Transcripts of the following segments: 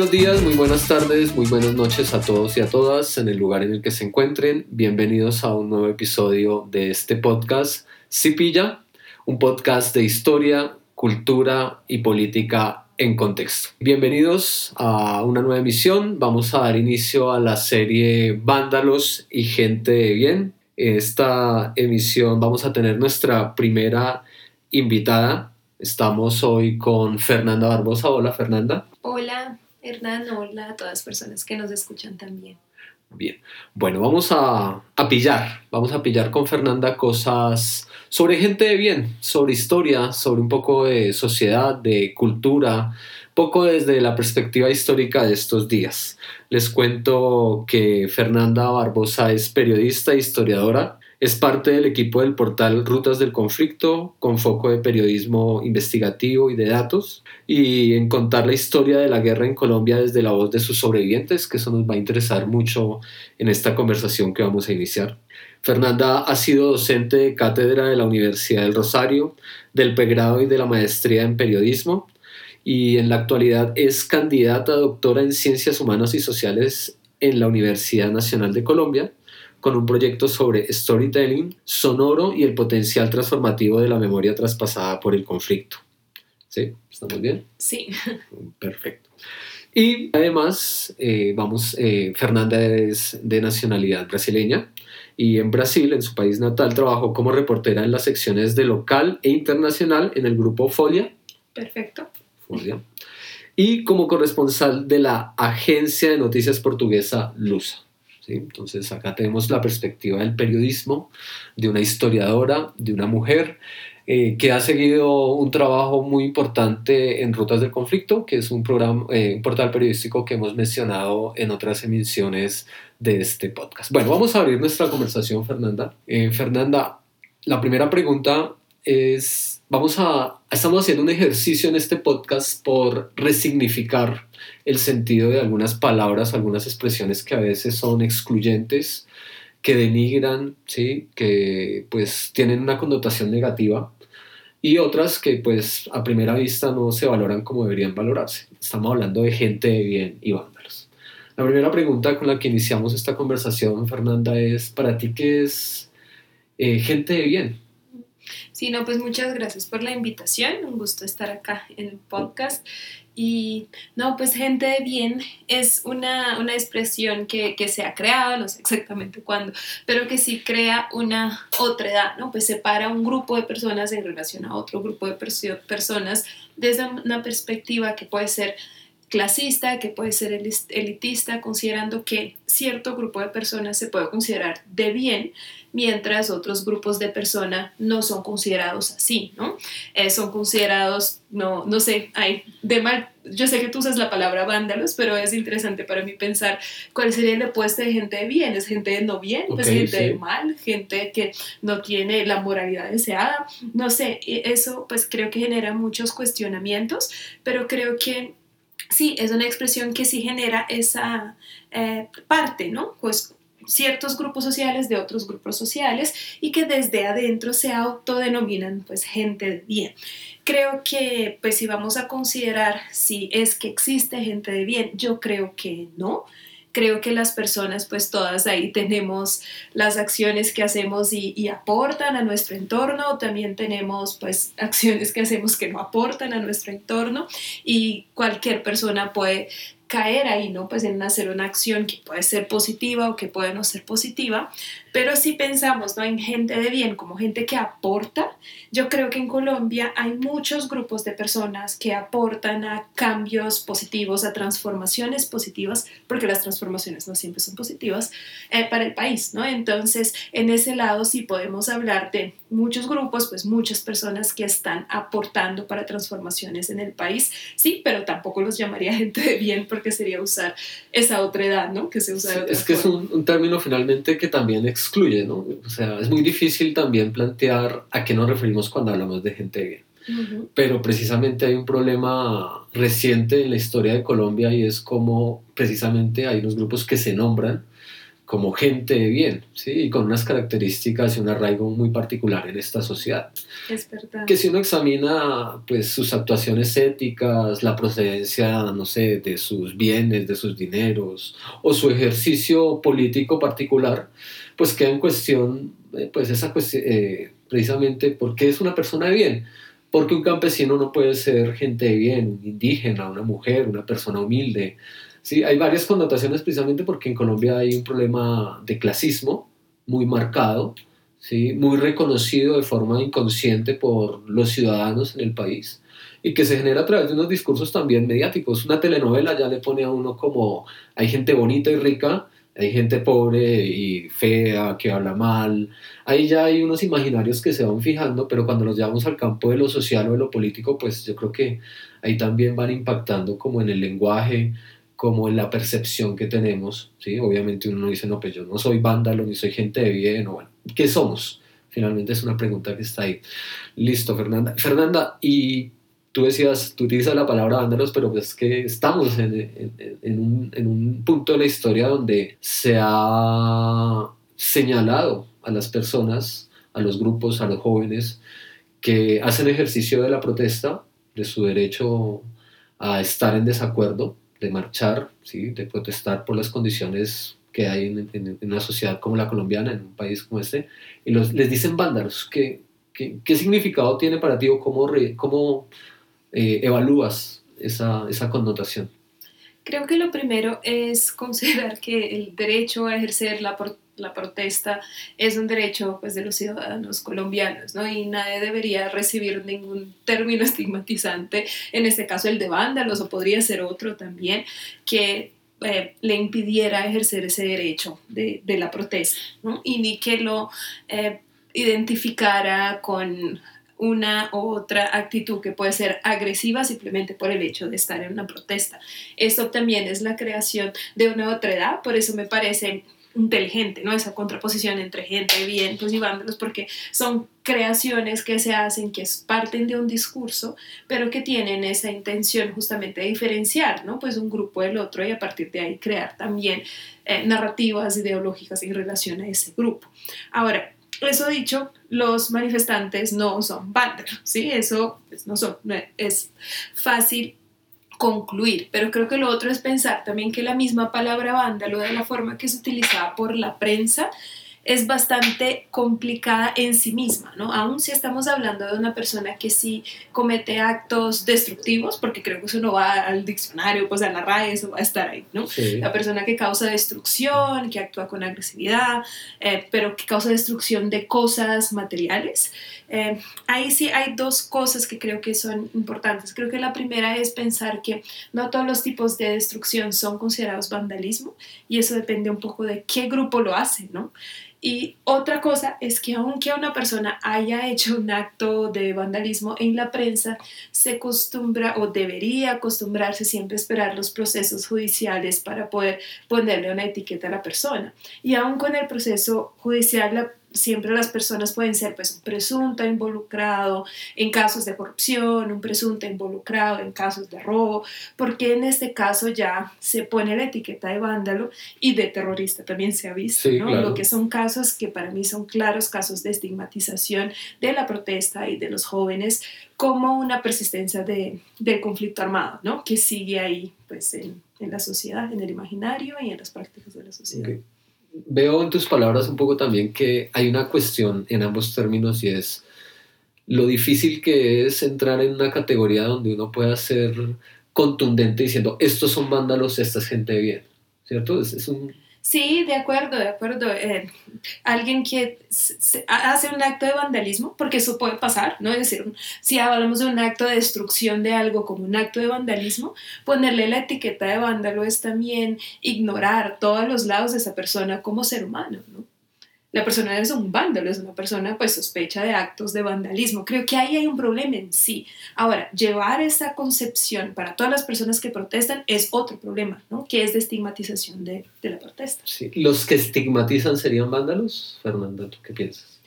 buenos días, muy buenas tardes, muy buenas noches a todos y a todas en el lugar en el que se encuentren. Bienvenidos a un nuevo episodio de este podcast Cipilla, un podcast de historia, cultura y política en contexto. Bienvenidos a una nueva emisión. Vamos a dar inicio a la serie Vándalos y Gente de Bien. Esta emisión vamos a tener nuestra primera invitada. Estamos hoy con Fernanda Barbosa. Hola Fernanda. Hola Hernán, hola a todas las personas que nos escuchan también. Bien, bueno, vamos a, a, pillar, vamos a pillar con Fernanda cosas sobre gente de bien, sobre historia, sobre un poco de sociedad, de cultura, poco desde la perspectiva histórica de estos días. Les cuento que Fernanda Barbosa es periodista e historiadora, es parte del equipo del portal Rutas del Conflicto, con foco de periodismo investigativo y de datos, y en contar la historia de la guerra en Colombia desde la voz de sus sobrevivientes, que eso nos va a interesar mucho en esta conversación que vamos a iniciar. Fernanda ha sido docente de cátedra de la Universidad del Rosario, del pregrado y de la maestría en periodismo, y en la actualidad es candidata doctora en Ciencias Humanas y Sociales en la Universidad Nacional de Colombia con un proyecto sobre storytelling sonoro y el potencial transformativo de la memoria traspasada por el conflicto. ¿Sí? ¿Estamos bien? Sí. Perfecto. Y además, eh, vamos, eh, Fernanda es de nacionalidad brasileña y en Brasil, en su país natal, trabajó como reportera en las secciones de local e internacional en el grupo Folia. Perfecto. Folia. Y como corresponsal de la agencia de noticias portuguesa Lusa. Entonces acá tenemos la perspectiva del periodismo, de una historiadora, de una mujer eh, que ha seguido un trabajo muy importante en Rutas del Conflicto, que es un, programa, eh, portal periodístico que hemos mencionado en otras emisiones de este podcast. Bueno, vamos a abrir nuestra conversación, Fernanda. Eh, Fernanda, la primera pregunta es, vamos a, estamos haciendo un ejercicio en este podcast por resignificar el sentido de algunas palabras, algunas expresiones que a veces son excluyentes, que denigran, ¿sí? que pues tienen una connotación negativa y otras que pues a primera vista no se valoran como deberían valorarse. Estamos hablando de gente de bien y vándalos. La primera pregunta con la que iniciamos esta conversación, Fernanda, es, ¿para ti qué es eh, gente de bien? Sí, no, pues muchas gracias por la invitación, un gusto estar acá en el podcast. Y no, pues gente de bien es una, una expresión que, que, se ha creado, no sé exactamente cuándo, pero que sí crea una otra edad, ¿no? Pues separa un grupo de personas en relación a otro grupo de personas desde una perspectiva que puede ser clasista, que puede ser elitista, considerando que cierto grupo de personas se puede considerar de bien, mientras otros grupos de personas no son considerados así, ¿no? Eh, son considerados, no, no sé, hay de mal, yo sé que tú usas la palabra vándalos, pero es interesante para mí pensar cuál sería el opuesto de gente de bien, es gente de no bien, pues gente de mal, gente que no tiene la moralidad deseada, no sé, eso pues creo que genera muchos cuestionamientos, pero creo que sí, es una expresión que sí genera esa eh, parte, ¿no? Pues ciertos grupos sociales de otros grupos sociales y que desde adentro se autodenominan pues gente bien. Creo que pues si vamos a considerar si es que existe gente de bien, yo creo que no. Creo que las personas pues todas ahí tenemos las acciones que hacemos y, y aportan a nuestro entorno, también tenemos pues acciones que hacemos que no aportan a nuestro entorno y cualquier persona puede caer ahí, ¿no? Pues en hacer una acción que puede ser positiva o que puede no ser positiva, pero si pensamos, ¿no? En gente de bien, como gente que aporta, yo creo que en Colombia hay muchos grupos de personas que aportan a cambios positivos, a transformaciones positivas, porque las transformaciones no siempre son positivas eh, para el país, ¿no? Entonces, en ese lado sí podemos hablar de muchos grupos, pues muchas personas que están aportando para transformaciones en el país, sí, pero tampoco los llamaría gente de bien porque sería usar esa otra edad, ¿no? Que se usa de otra Es que es un, un, término finalmente que también excluye, ¿no? O sea, es muy difícil también plantear a qué nos referimos cuando hablamos de gente bien. Uh -huh. Pero precisamente hay un problema reciente en la historia de Colombia y es como precisamente hay unos grupos que se nombran como gente de bien, ¿sí? Y con unas características y un arraigo muy particular en esta sociedad. Es verdad. Que si uno examina pues sus actuaciones éticas, la procedencia, no sé, de sus bienes, de sus dineros, o su ejercicio político particular, pues queda en cuestión, eh, pues esa cuestión, eh, precisamente, ¿por qué es una persona de bien? Porque un campesino no puede ser gente de bien, un indígena, una mujer, una persona humilde, Sí, hay varias connotaciones precisamente porque en Colombia hay un problema de clasismo muy marcado, ¿sí? muy reconocido de forma inconsciente por los ciudadanos en el país y que se genera a través de unos discursos también mediáticos. Una telenovela ya le pone a uno como hay gente bonita y rica, hay gente pobre y fea que habla mal. Ahí ya hay unos imaginarios que se van fijando, pero cuando nos llevamos al campo de lo social o de lo político, pues yo creo que ahí también van impactando como en el lenguaje, como en la percepción que tenemos, ¿sí? Obviamente uno no dice, no, pues yo no soy vándalo, ni soy gente de bien, o bueno, ¿qué somos? Finalmente es una pregunta que está ahí. Listo, Fernanda. Fernanda, y tú decías, tú utilizas la palabra vándalos, pero pues que estamos en, en, un, en un punto de la historia donde se ha señalado a las personas, a los grupos, a los jóvenes que hacen ejercicio de la protesta, de su derecho a estar en desacuerdo, de marchar, ¿sí? de protestar por las condiciones que hay en, una sociedad como la colombiana, en un país como este, y los, les dicen vándalos. ¿Qué, qué, qué significado tiene para ti o cómo, cómo eh, evalúas esa, esa connotación? Creo que lo primero es considerar que el derecho a ejercer la, la protesta es un derecho pues, de los ciudadanos colombianos, ¿no? Y nadie debería recibir ningún término estigmatizante, en este caso el de vándalos, o podría ser otro también, que eh, le impidiera ejercer ese derecho de, de la protesta, ¿no? Y ni que lo eh, identificara con una u otra actitud que puede ser agresiva simplemente por el hecho de estar en una protesta. Esto también es la creación de una otra edad, por eso me parece inteligente, ¿no? Esa contraposición entre gente bien pues, y vándalos, porque son creaciones que se hacen, que parten de un discurso, pero que tienen esa intención justamente de diferenciar, ¿no? Pues un grupo del otro y a partir de ahí crear también eh, narrativas ideológicas en relación a ese grupo. Ahora, eso dicho, los manifestantes no son vándalos, ¿sí? Eso pues, no son, es fácil concluir, pero creo que lo otro es pensar también que la misma palabra vándalo de la forma que se utilizaba por la prensa es bastante complicada en sí misma, ¿no? Aún si estamos hablando de una persona que sí comete actos destructivos, porque creo que eso no va al diccionario, pues a la RAE, eso va a estar ahí, ¿no? La persona que causa destrucción, que actúa con agresividad, eh, pero que causa destrucción de cosas materiales. Eh, ahí sí hay dos cosas que creo que son importantes. Creo que la primera es pensar que no todos los tipos de destrucción son considerados vandalismo y eso depende un poco de qué grupo lo hace, ¿no? Y otra cosa es que aunque una persona haya hecho un acto de vandalismo en la prensa, se acostumbra o debería acostumbrarse siempre a esperar los procesos judiciales para poder ponerle una etiqueta a la persona. Y aún con el proceso judicial, la siempre las personas pueden ser pues un presunto involucrado en casos de corrupción, un presunto involucrado en casos de robo, porque en este caso ya se pone la etiqueta de vándalo y de terrorista también se ha visto, ¿no? Lo que son casos que para mí son claros casos de estigmatización de la protesta y de los jóvenes como una persistencia de, del conflicto armado, ¿no? Que sigue ahí pues en, en, la sociedad, en el imaginario y en las prácticas de la sociedad veo en tus palabras un poco también que hay una cuestión en ambos términos y es lo difícil que es entrar en una categoría donde uno pueda ser contundente diciendo estos son vándalos, esta es gente bien, ¿cierto? Es un, Sí, de acuerdo, de acuerdo. Eh, alguien que hace un acto de vandalismo, porque eso puede pasar, ¿no? Es decir, si hablamos de un acto de destrucción de algo como un acto de vandalismo, ponerle la etiqueta de vándalo es también ignorar todos los lados de esa persona como ser humano, ¿no? La persona es un vándalo, es una persona pues sospecha de actos de vandalismo. Creo que ahí hay un problema en sí. Ahora, llevar esa concepción para todas las personas que protestan es otro problema, ¿no? Que es de estigmatización de, de la protesta. Sí. ¿Los que estigmatizan serían vándalos? Fernanda, ¿tú qué piensas?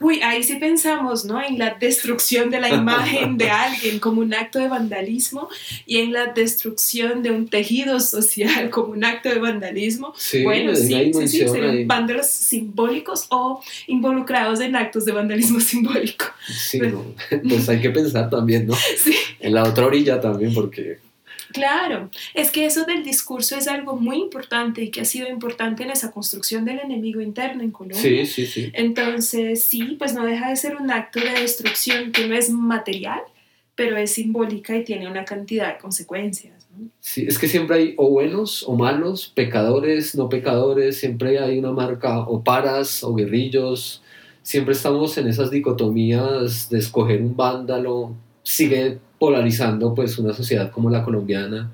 Uy, ahí sí pensamos, ¿no? En la destrucción de la imagen de alguien como un acto de vandalismo y en la destrucción de un tejido social como un acto de vandalismo. bueno, sí, sí, sí, serían vándalos simbólicos o involucrados en actos de vandalismo simbólico. Sí, pues hay que pensar también, ¿no? Sí. En la otra orilla también, porque Claro, es que eso del discurso es algo muy importante y que ha sido importante en esa construcción del enemigo interno en Colombia. Sí, sí, sí. Entonces, sí, pues no deja de ser un acto de destrucción que no es material, pero es simbólica y tiene una cantidad de consecuencias. Sí, es que siempre hay o buenos o malos, pecadores, no pecadores, siempre hay una marca o paras o guerrillos, siempre estamos en esas dicotomías de escoger un vándalo, sigue polarizando pues una sociedad como la colombiana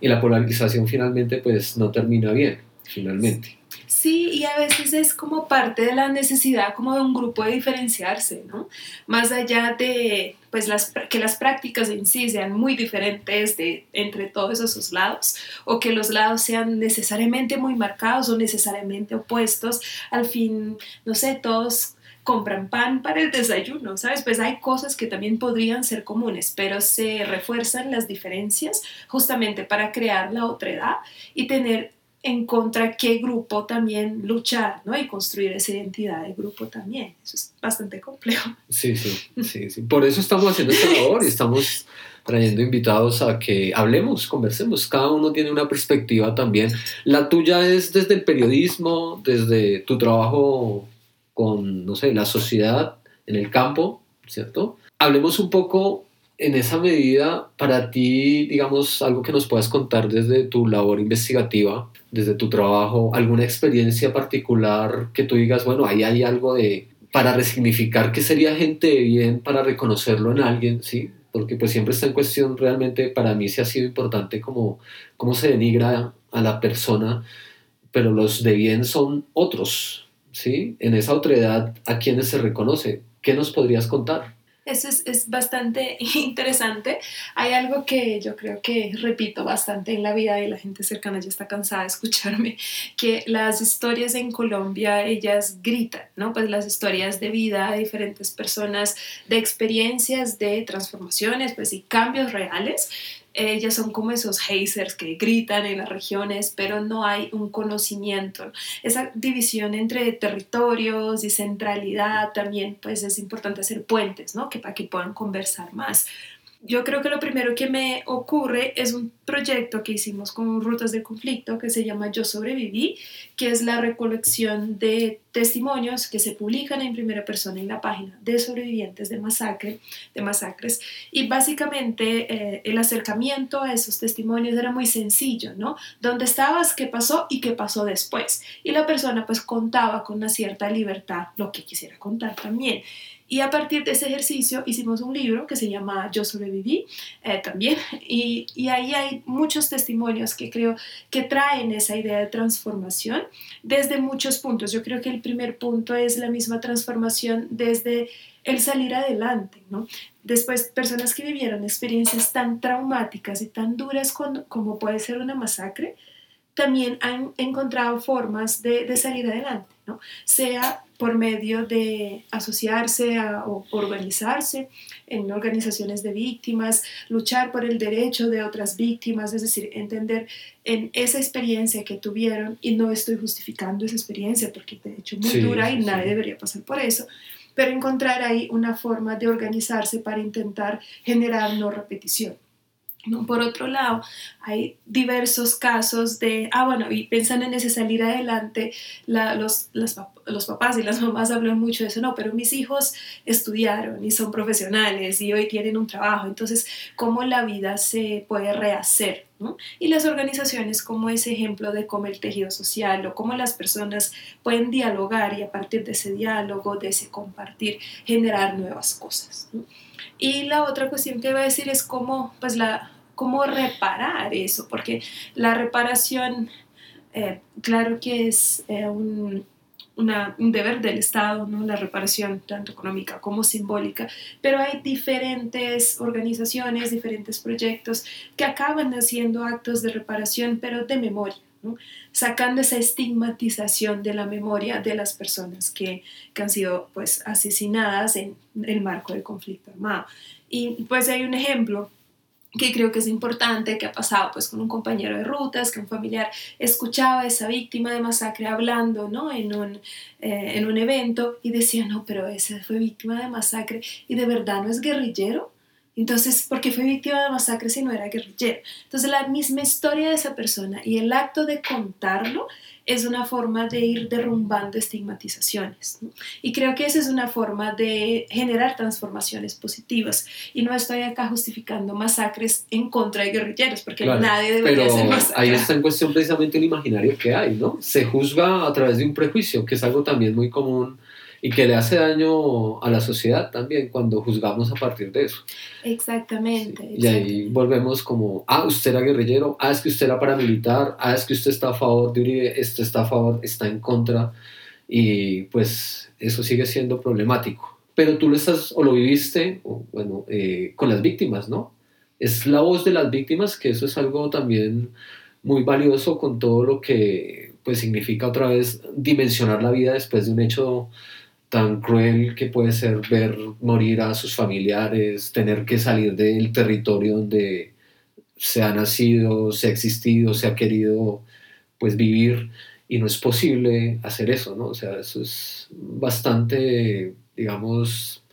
y la polarización finalmente pues no termina bien, finalmente. Sí, y a veces es como parte de la necesidad como de un grupo de diferenciarse, ¿no? Más allá de pues las, que las prácticas en sí sean muy diferentes de, entre todos esos lados o que los lados sean necesariamente muy marcados o necesariamente opuestos, al fin, no sé, todos compran pan para el desayuno, ¿sabes? Pues hay cosas que también podrían ser comunes, pero se refuerzan las diferencias justamente para crear la otredad y tener en contra qué grupo también luchar, ¿no? Y construir esa identidad de grupo también. Eso es bastante complejo. Sí, sí, sí, sí. Por eso estamos haciendo esta labor y estamos trayendo invitados a que hablemos, conversemos. Cada uno tiene una perspectiva también. La tuya es desde el periodismo, desde tu trabajo con, no sé, la sociedad en el campo, ¿cierto? Hablemos un poco en esa medida, para ti, digamos, algo que nos puedas contar desde tu labor investigativa, desde tu trabajo, alguna experiencia particular que tú digas, bueno, ahí hay algo de, para resignificar qué sería gente de bien, para reconocerlo en alguien, ¿sí? Porque pues siempre está en cuestión, realmente para mí sí ha sido importante como cómo se denigra a la persona, pero los de bien son otros, ¿sí? En esa otredad, ¿a quiénes se reconoce? ¿Qué nos podrías contar? Eso es, es, bastante interesante. Hay algo que yo creo que repito bastante en la vida y la gente cercana ya está cansada de escucharme, que las historias en Colombia, ellas gritan, ¿no? Pues las historias de vida de diferentes personas, de experiencias, de transformaciones, pues y cambios reales, ellas son como esos hazers que gritan en las regiones, pero no hay un conocimiento. Esa división entre territorios y centralidad también, pues es importante hacer puentes, ¿no? Que para que puedan conversar más yo creo que lo primero que me ocurre es un proyecto que hicimos con Rutas del Conflicto que se llama Yo Sobreviví, que es la recolección de testimonios que se publican en primera persona en la página de sobrevivientes de masacre, de masacres. Y básicamente eh, el acercamiento a esos testimonios era muy sencillo, ¿no? ¿Dónde estabas? ¿Qué pasó? ¿Y qué pasó después? Y la persona pues contaba con una cierta libertad lo que quisiera contar también. Y a partir de ese ejercicio hicimos un libro que se llama Yo sobreviví eh, también. Y, y, ahí hay muchos testimonios que creo que traen esa idea de transformación desde muchos puntos. Yo creo que el primer punto es la misma transformación desde el salir adelante, ¿no? Después, personas que vivieron experiencias tan traumáticas y tan duras como puede ser una masacre, también han encontrado formas de, de salir adelante, ¿no? Sea por medio de asociarse o organizarse en organizaciones de víctimas, luchar por el derecho de otras víctimas, es decir, entender en esa experiencia que tuvieron, y no estoy justificando esa experiencia porque de hecho muy dura y nadie debería pasar por eso, pero encontrar ahí una forma de organizarse para intentar generar no repetición. Por otro lado, hay diversos casos de, ah, bueno, y piensan en ese salir adelante, los, los papás y las mamás hablan mucho de eso, no, pero mis hijos estudiaron y son profesionales y hoy tienen un trabajo, entonces, ¿cómo la vida se puede rehacer? Y las organizaciones como ese ejemplo de cómo el tejido social o cómo las personas pueden dialogar y a partir de ese diálogo, de ese compartir, generar nuevas cosas. Y la otra cuestión que iba a decir es cómo, pues la, cómo reparar eso, porque la reparación, eh, claro que es eh, un, un, deber del Estado, ¿no? la reparación tanto económica como simbólica, pero hay diferentes organizaciones, diferentes proyectos que acaban haciendo actos de reparación, pero de memoria. sacando esa estigmatización de la memoria de las personas que, que, han sido pues, asesinadas en el marco del conflicto armado. Y pues hay un ejemplo que creo que es importante, que ha pasado pues con un compañero de rutas, que un familiar escuchaba a esa víctima de masacre hablando ¿no? en, un, eh, en un evento y decía, no, pero ese fue víctima de masacre y de verdad no es guerrillero. Entonces, ¿por qué fue víctima de masacre si no era guerrillero? Entonces, la misma historia de esa persona y el acto de contarlo es una forma de ir derrumbando estigmatizaciones. Y creo que esa es una forma de generar transformaciones positivas. Y no estoy acá justificando masacres en contra de guerrilleros, porque nadie debería pero ser masacrado. Ahí está en cuestión precisamente el imaginario que hay, ¿no? Se juzga a través de un prejuicio, que es algo también muy común y que le hace daño a la sociedad también cuando juzgamos a partir de eso. Exactamente, Y ahí volvemos como, ah, usted era guerrillero, ah, es que usted era paramilitar, ah, es que usted está a favor de Uribe, esto está a favor, está en contra, y pues eso sigue siendo problemático. Pero tú lo estás, o lo viviste, o, bueno, eh, con las víctimas, ¿no? Es la voz de las víctimas, que eso es algo también muy valioso con todo lo que pues significa otra vez dimensionar la vida después de un hecho tan cruel que puede ser ver morir a sus familiares, tener que salir del territorio donde se ha nacido, se ha existido, se ha querido pues vivir y no es posible hacer eso, ¿no? O sea, eso es bastante, digamos,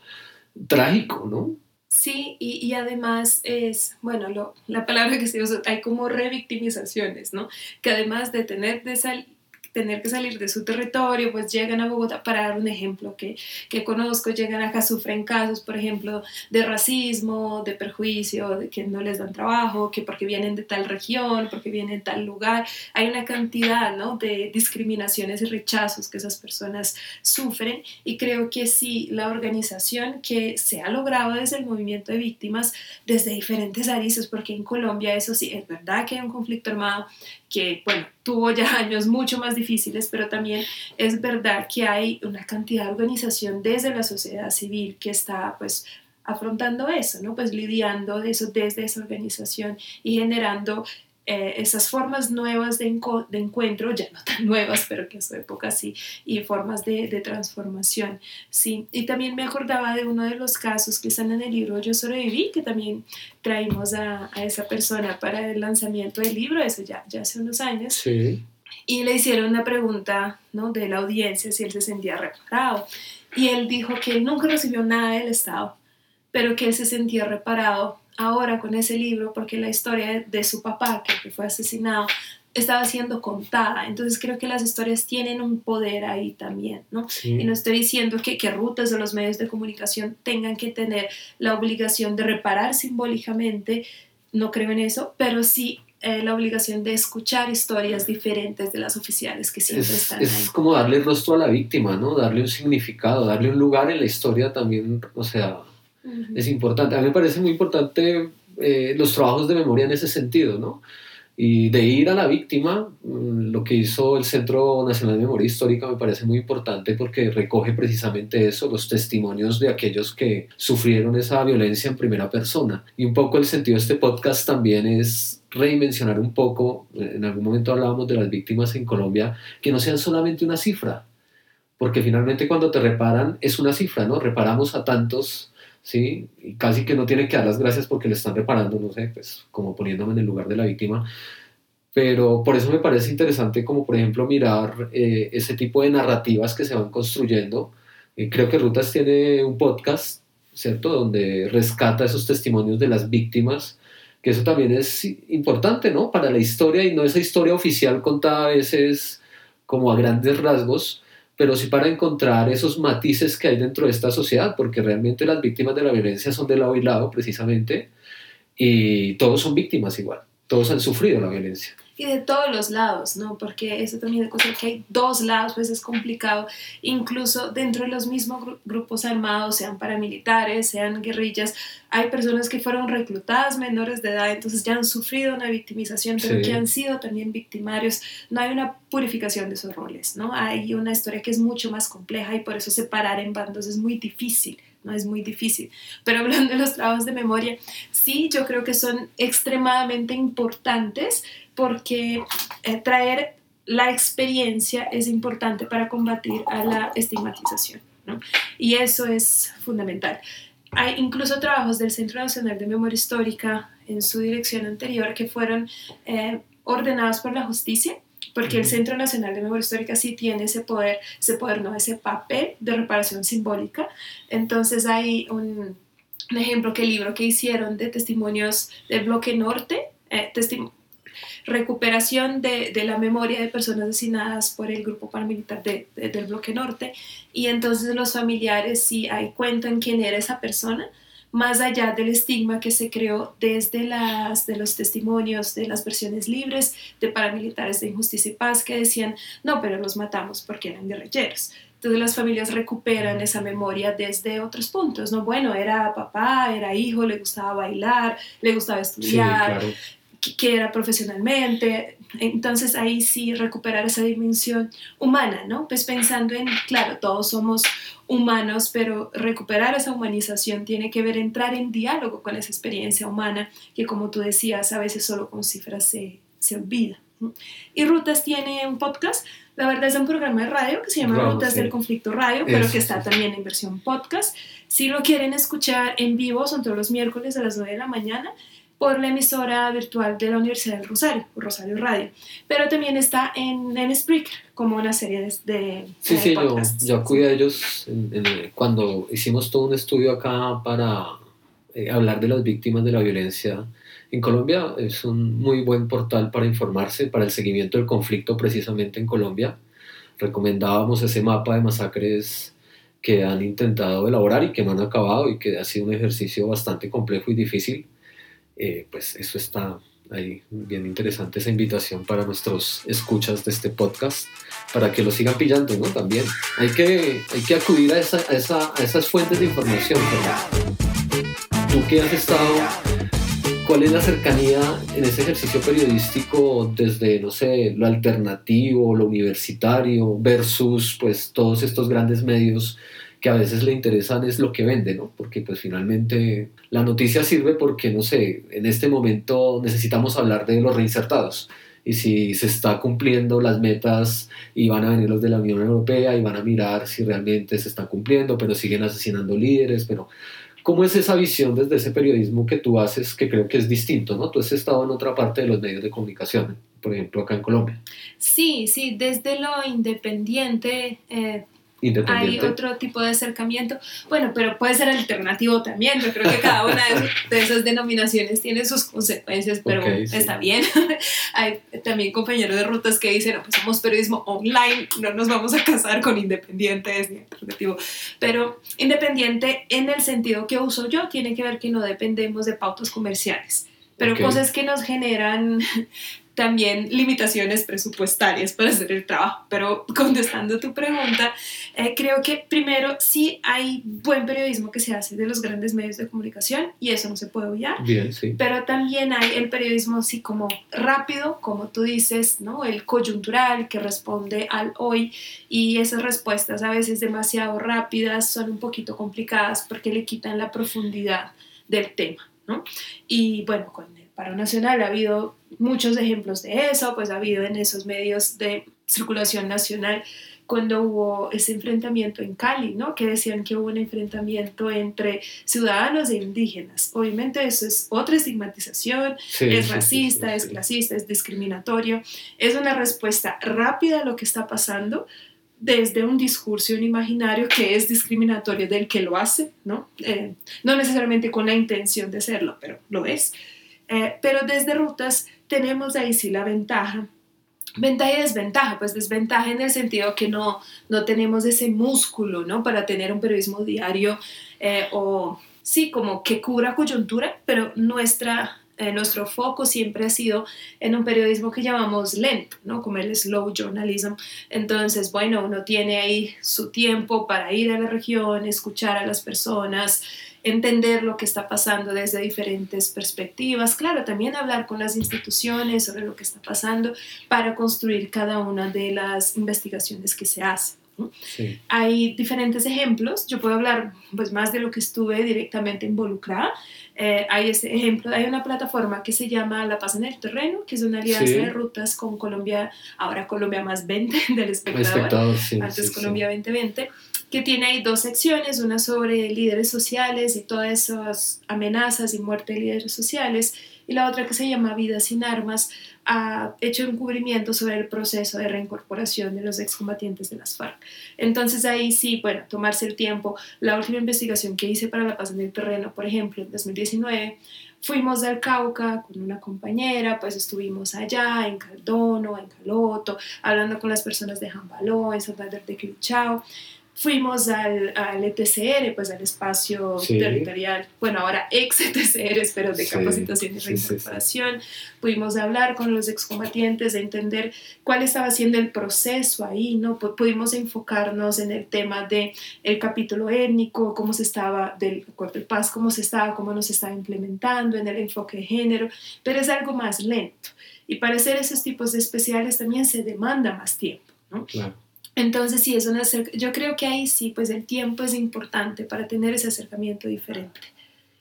trágico, ¿no? Sí, y, y, además es, bueno, la palabra que se usa, hay como revictimizaciones, ¿no? Que además de tener de sal, tener que salir de su territorio, pues llegan a Bogotá, para dar un ejemplo que, que conozco, llegan acá, sufren casos, por ejemplo, de racismo, de perjuicio, de que no les dan trabajo, que porque vienen de tal región, porque vienen de tal lugar, hay una cantidad ¿no? de discriminaciones y rechazos que esas personas sufren y creo que sí, la organización que se ha logrado desde el movimiento de víctimas, desde diferentes aristas, porque en Colombia eso sí, es verdad que hay un conflicto armado que, bueno, tuvo ya años mucho más difíciles, pero también es verdad que hay una cantidad de organización desde la sociedad civil que está pues afrontando eso, ¿no? Pues lidiando de eso desde esa organización y generando eh, esas formas nuevas de, de, encuentro, ya no tan nuevas, pero que en su época sí, y formas de, de, transformación, sí. Y también me acordaba de uno de los casos que están en el libro Yo sobreviví, que también traímos a, a esa persona para el lanzamiento del libro, eso ya, ya hace unos años. Sí. Y le hicieron una pregunta ¿no? de la audiencia si él se sentía reparado. Y él dijo que él nunca recibió nada del Estado, pero que él se sentía reparado ahora con ese libro porque la historia de su papá, que fue asesinado, estaba siendo contada. Entonces creo que las historias tienen un poder ahí también, ¿no? Sí. Y no estoy diciendo que, que rutas o los medios de comunicación tengan que tener la obligación de reparar simbólicamente, no creo en eso, pero sí eh, la obligación de escuchar historias diferentes de las oficiales que siempre es, están es ahí. como darle rostro a la víctima, ¿no? Darle un significado, darle un lugar en la historia también, o sea, Ujú. es importante. A mí me parece muy importante eh, los trabajos de memoria en ese sentido, ¿no? Y de ir a la víctima, mm, lo que hizo el Centro Nacional de Memoria Histórica me parece muy importante porque recoge precisamente eso, los testimonios de aquellos que sufrieron esa violencia en primera persona. Y un poco el sentido de este podcast también es redimensionar un poco, eh, en algún momento hablábamos de las víctimas en Colombia, que no sean solamente una cifra, porque finalmente cuando te reparan es una cifra, ¿no? Reparamos a tantos ¿sí? Y casi que no tiene que dar las gracias porque le están reparando, no sé, pues como poniéndome en el lugar de la víctima. Pero por eso me parece interesante como por ejemplo mirar eh, ese tipo de narrativas que se van construyendo. Eh, creo que Rutas tiene un podcast, ¿cierto? Donde rescata esos testimonios de las víctimas, que eso también es importante, ¿no? Para la historia y no esa historia oficial contada a veces como a grandes rasgos, pero sí para encontrar esos matices que hay dentro de esta sociedad, porque realmente las víctimas de la violencia son de lado y lado precisamente, y todos son víctimas igual, todos han sufrido la violencia. Y de todos los lados, ¿no? Porque eso también es cosa que hay dos lados, pues es complicado, incluso dentro de los mismos gru grupos armados, sean paramilitares, sean guerrillas, hay personas que fueron reclutadas menores de edad, entonces ya han sufrido una victimización, pero Sí. que han sido también victimarios, no hay una purificación de esos roles, ¿no? Hay una historia que es mucho más compleja y por eso separar en bandos es muy difícil ¿no? Es muy difícil. Pero hablando de los trabajos de memoria, sí, yo creo que son extremadamente importantes porque eh, traer la experiencia es importante para combatir a la estigmatización, ¿no? Y eso es fundamental. Hay incluso trabajos del Centro Nacional de Memoria Histórica en su dirección anterior que fueron eh, ordenados por la justicia porque el Centro Nacional de Memoria Histórica sí tiene ese poder, ese poder, no, ese papel de reparación simbólica. Entonces hay un, un ejemplo que el libro que hicieron de testimonios del bloque norte, eh, recuperación de, de, la memoria de personas asesinadas por el grupo paramilitar de, del bloque norte, y entonces los familiares sí ahí cuentan quién era esa persona, más allá del estigma que se creó desde las, de los testimonios de las versiones libres de paramilitares de Injusticia y Paz que decían, no, pero los matamos porque eran guerrilleros. Entonces las familias recuperan esa memoria desde otros puntos, ¿no? Bueno, era papá, era hijo, le gustaba bailar, le gustaba estudiar, que era profesionalmente. Entonces ahí sí recuperar esa dimensión humana, ¿no? Pues pensando en, claro, todos somos humanos, pero recuperar esa humanización tiene que ver entrar en diálogo con esa experiencia humana que como tú decías, a veces solo con cifras se, se olvida. Y Rutas tiene un podcast, la verdad es un programa de radio que se llama Rutas del Conflicto Radio, pero que está también en versión podcast. Si lo quieren escuchar en vivo, son todos los miércoles a las 9 de la mañana por la emisora virtual de la Universidad del Rosario, Rosario Radio. Pero también está en, en Spreaker, como una serie de, de Sí, sí, yo, yo acudí a ellos cuando hicimos todo un estudio acá para eh, hablar de las víctimas de la violencia en Colombia. Es un muy buen portal para informarse, para el seguimiento del conflicto precisamente en Colombia. Recomendábamos ese mapa de masacres que han intentado elaborar y que no han acabado y que ha sido un ejercicio bastante complejo y difícil eh, pues eso está ahí bien interesante esa invitación para nuestros escuchas de este podcast, para que lo sigan pillando, ¿no? También hay que, hay que acudir a, esa, a, esa, a esas fuentes de información. Tú que has estado, ¿cuál es la cercanía en ese ejercicio periodístico desde, no sé, lo alternativo, lo universitario, versus pues todos estos grandes medios que a veces le interesan es lo que vende, ¿no? Porque pues finalmente la noticia sirve porque, no sé, en este momento necesitamos hablar de los reinsertados y si se está cumpliendo las metas y van a venir los de la Unión Europea y van a mirar si realmente se están cumpliendo, pero siguen asesinando líderes, pero ¿cómo es esa visión desde ese periodismo que tú haces que creo que es distinto, ¿no? Tú has estado en otra parte de los medios de comunicación, por ejemplo, acá en Colombia. Sí, sí, desde lo independiente. Eh hay otro tipo de acercamiento. Bueno, pero puede ser alternativo también. Yo creo que cada una de, esas denominaciones tiene sus consecuencias, pero está bien. Hay también compañeros de rutas que dicen, no, pues somos periodismo online, no nos vamos a casar con independientes ni alternativo. Pero independiente en el sentido que uso yo tiene que ver que no dependemos de pautas comerciales pero cosas que nos generan también limitaciones presupuestarias para hacer el trabajo. Pero contestando tu pregunta, eh, creo que primero sí hay buen periodismo que se hace de los grandes medios de comunicación y eso no se puede obviar. Bien, sí. Pero también hay el periodismo así como rápido, como tú dices, ¿no? El coyuntural que responde al hoy y esas respuestas a veces demasiado rápidas son un poquito complicadas porque le quitan la profundidad del tema, ¿no? Y bueno, con el paro nacional ha habido muchos ejemplos de eso, pues ha habido en esos medios de circulación nacional cuando hubo ese enfrentamiento en Cali, ¿no? Que decían que hubo un enfrentamiento entre ciudadanos e indígenas. Obviamente eso es otra estigmatización, es racista, es clasista, es discriminatorio. Es una respuesta rápida a lo que está pasando desde un discurso, un imaginario que es discriminatorio del que lo hace, ¿no? Eh, no necesariamente con la intención de hacerlo, pero lo es. Eh, pero desde rutas tenemos ahí sí la ventaja. Ventaja y desventaja, pues desventaja en el sentido que no, no tenemos ese músculo, ¿no? Para tener un periodismo diario eh, o sí, como que cubra coyuntura, pero nuestra eh, nuestro foco siempre ha sido en un periodismo que llamamos lento, ¿no? Como el slow journalism. Entonces, bueno, uno tiene ahí su tiempo para ir a la región, escuchar a las personas, entender lo que está pasando desde diferentes perspectivas. Claro, también hablar con las instituciones sobre lo que está pasando para construir cada una de las investigaciones que se hacen. Hay diferentes ejemplos, yo puedo hablar pues más de lo que estuve directamente involucrada. Eh, hay este ejemplo, hay una plataforma que se llama La Paz en el Terreno, que es una alianza de rutas con Colombia, ahora Colombia más 20 del espectador, antes Colombia 2020 que tiene ahí dos secciones, una sobre líderes sociales y todas esas amenazas y muerte de líderes sociales, y la otra que se llama Vida sin Armas, ha hecho un cubrimiento sobre el proceso de reincorporación de los excombatientes de las FARC. Entonces ahí sí, bueno, tomarse el tiempo. La última investigación que hice para La Paz en el Terreno, por ejemplo, en 2019, fuimos del Cauca con una compañera, pues estuvimos allá en Caldono, en Caloto, hablando con las personas de Jambaló, en Santander de Quilichao fuimos al, al, ETCR, pues al espacio territorial, bueno, ahora ex ETCR, pero de capacitación y reincorporación. Pudimos hablar con los excombatientes, de entender cuál estaba siendo el proceso ahí, ¿no? pudimos enfocarnos en el tema del el capítulo étnico, cómo se estaba, del acuerdo de paz, cómo se estaba, cómo nos estaba implementando en el enfoque de género, pero es algo más lento. Y para hacer esos tipos de especiales también se demanda más tiempo, ¿no? Claro. Entonces, sí, es una yo creo que ahí sí, pues el tiempo es importante para tener ese acercamiento diferente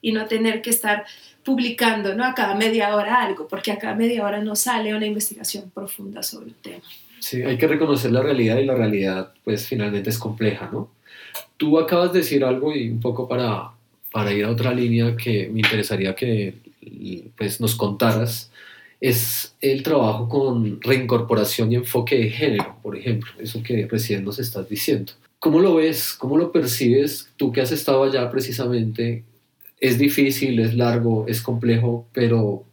y no tener que estar publicando, ¿no? A cada media hora algo, porque a cada media hora no sale una investigación profunda sobre el tema. Sí, hay que reconocer la realidad y la realidad, pues finalmente es compleja, ¿no? Tú acabas de decir algo y un poco para, para ir a otra línea que me interesaría que pues, nos contaras es el trabajo con reincorporación y enfoque de género, por ejemplo, eso que recién nos estás diciendo. ¿Cómo lo ves? ¿Cómo lo percibes? Tú que has estado allá precisamente, es difícil, es largo, es complejo, pero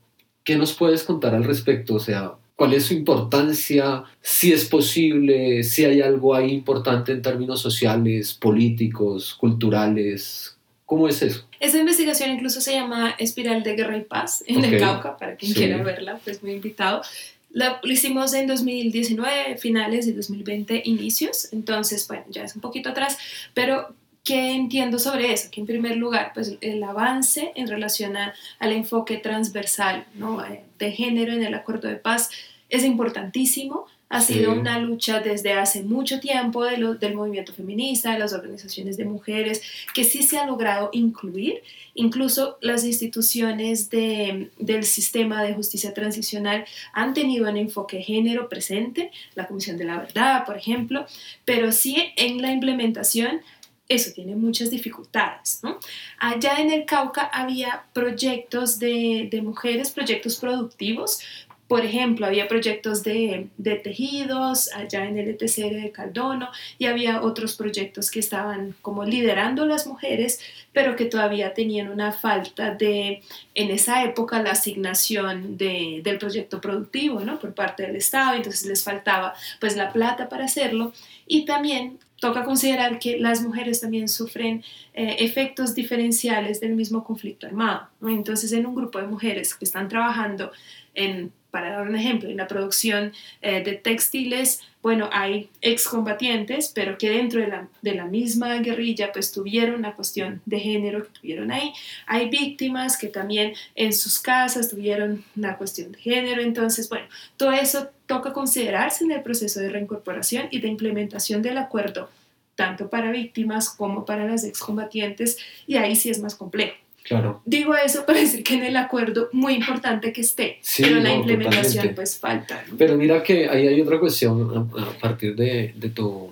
¿qué nos puedes contar al respecto? O sea, ¿cuál es su importancia? Si es posible, si hay algo ahí importante en términos sociales, políticos, culturales, ¿Cómo es eso? Esa investigación incluso se llama Espiral de Guerra y Paz en el Cauca, para quien quiera verla, pues muy invitado. La, lo hicimos en 2019, finales de 2020, inicios, entonces, bueno, ya es un poquito atrás, pero ¿qué entiendo sobre eso? Que en primer lugar, pues el avance en relación a, al enfoque transversal ¿no? Eh, de género en el acuerdo de paz es importantísimo ha sido una lucha desde hace mucho tiempo de del movimiento feminista, de las organizaciones de mujeres, que sí se ha logrado incluir. Incluso las instituciones de, del sistema de justicia transicional han tenido un enfoque género presente, la Comisión de la Verdad, por ejemplo, pero sí en la implementación eso tiene muchas dificultades. ¿no? Allá en el Cauca había proyectos de, de, mujeres, proyectos productivos, por ejemplo, había proyectos de, tejidos allá en el ETCR de Caldono y había otros proyectos que estaban como liderando las mujeres, pero que todavía tenían una falta de, en esa época, la asignación del proyecto productivo, ¿no? Por parte del Estado, entonces les faltaba pues la plata para hacerlo y también toca considerar que las mujeres también sufren eh, efectos diferenciales del mismo conflicto armado. Entonces, en un grupo de mujeres que están trabajando en para dar un ejemplo, en la producción eh, de textiles, bueno, hay excombatientes, pero que dentro de la, de la, misma guerrilla pues tuvieron una cuestión de género que tuvieron ahí. Hay víctimas que también en sus casas tuvieron una cuestión de género. Entonces, bueno, todo eso toca considerarse en el proceso de reincorporación y de implementación del acuerdo, tanto para víctimas como para las excombatientes, y ahí sí es más complejo. Digo eso para decir que en el acuerdo muy importante que esté, pero la implementación pues falta. Pero mira que ahí hay otra cuestión a, partir de, de, tu,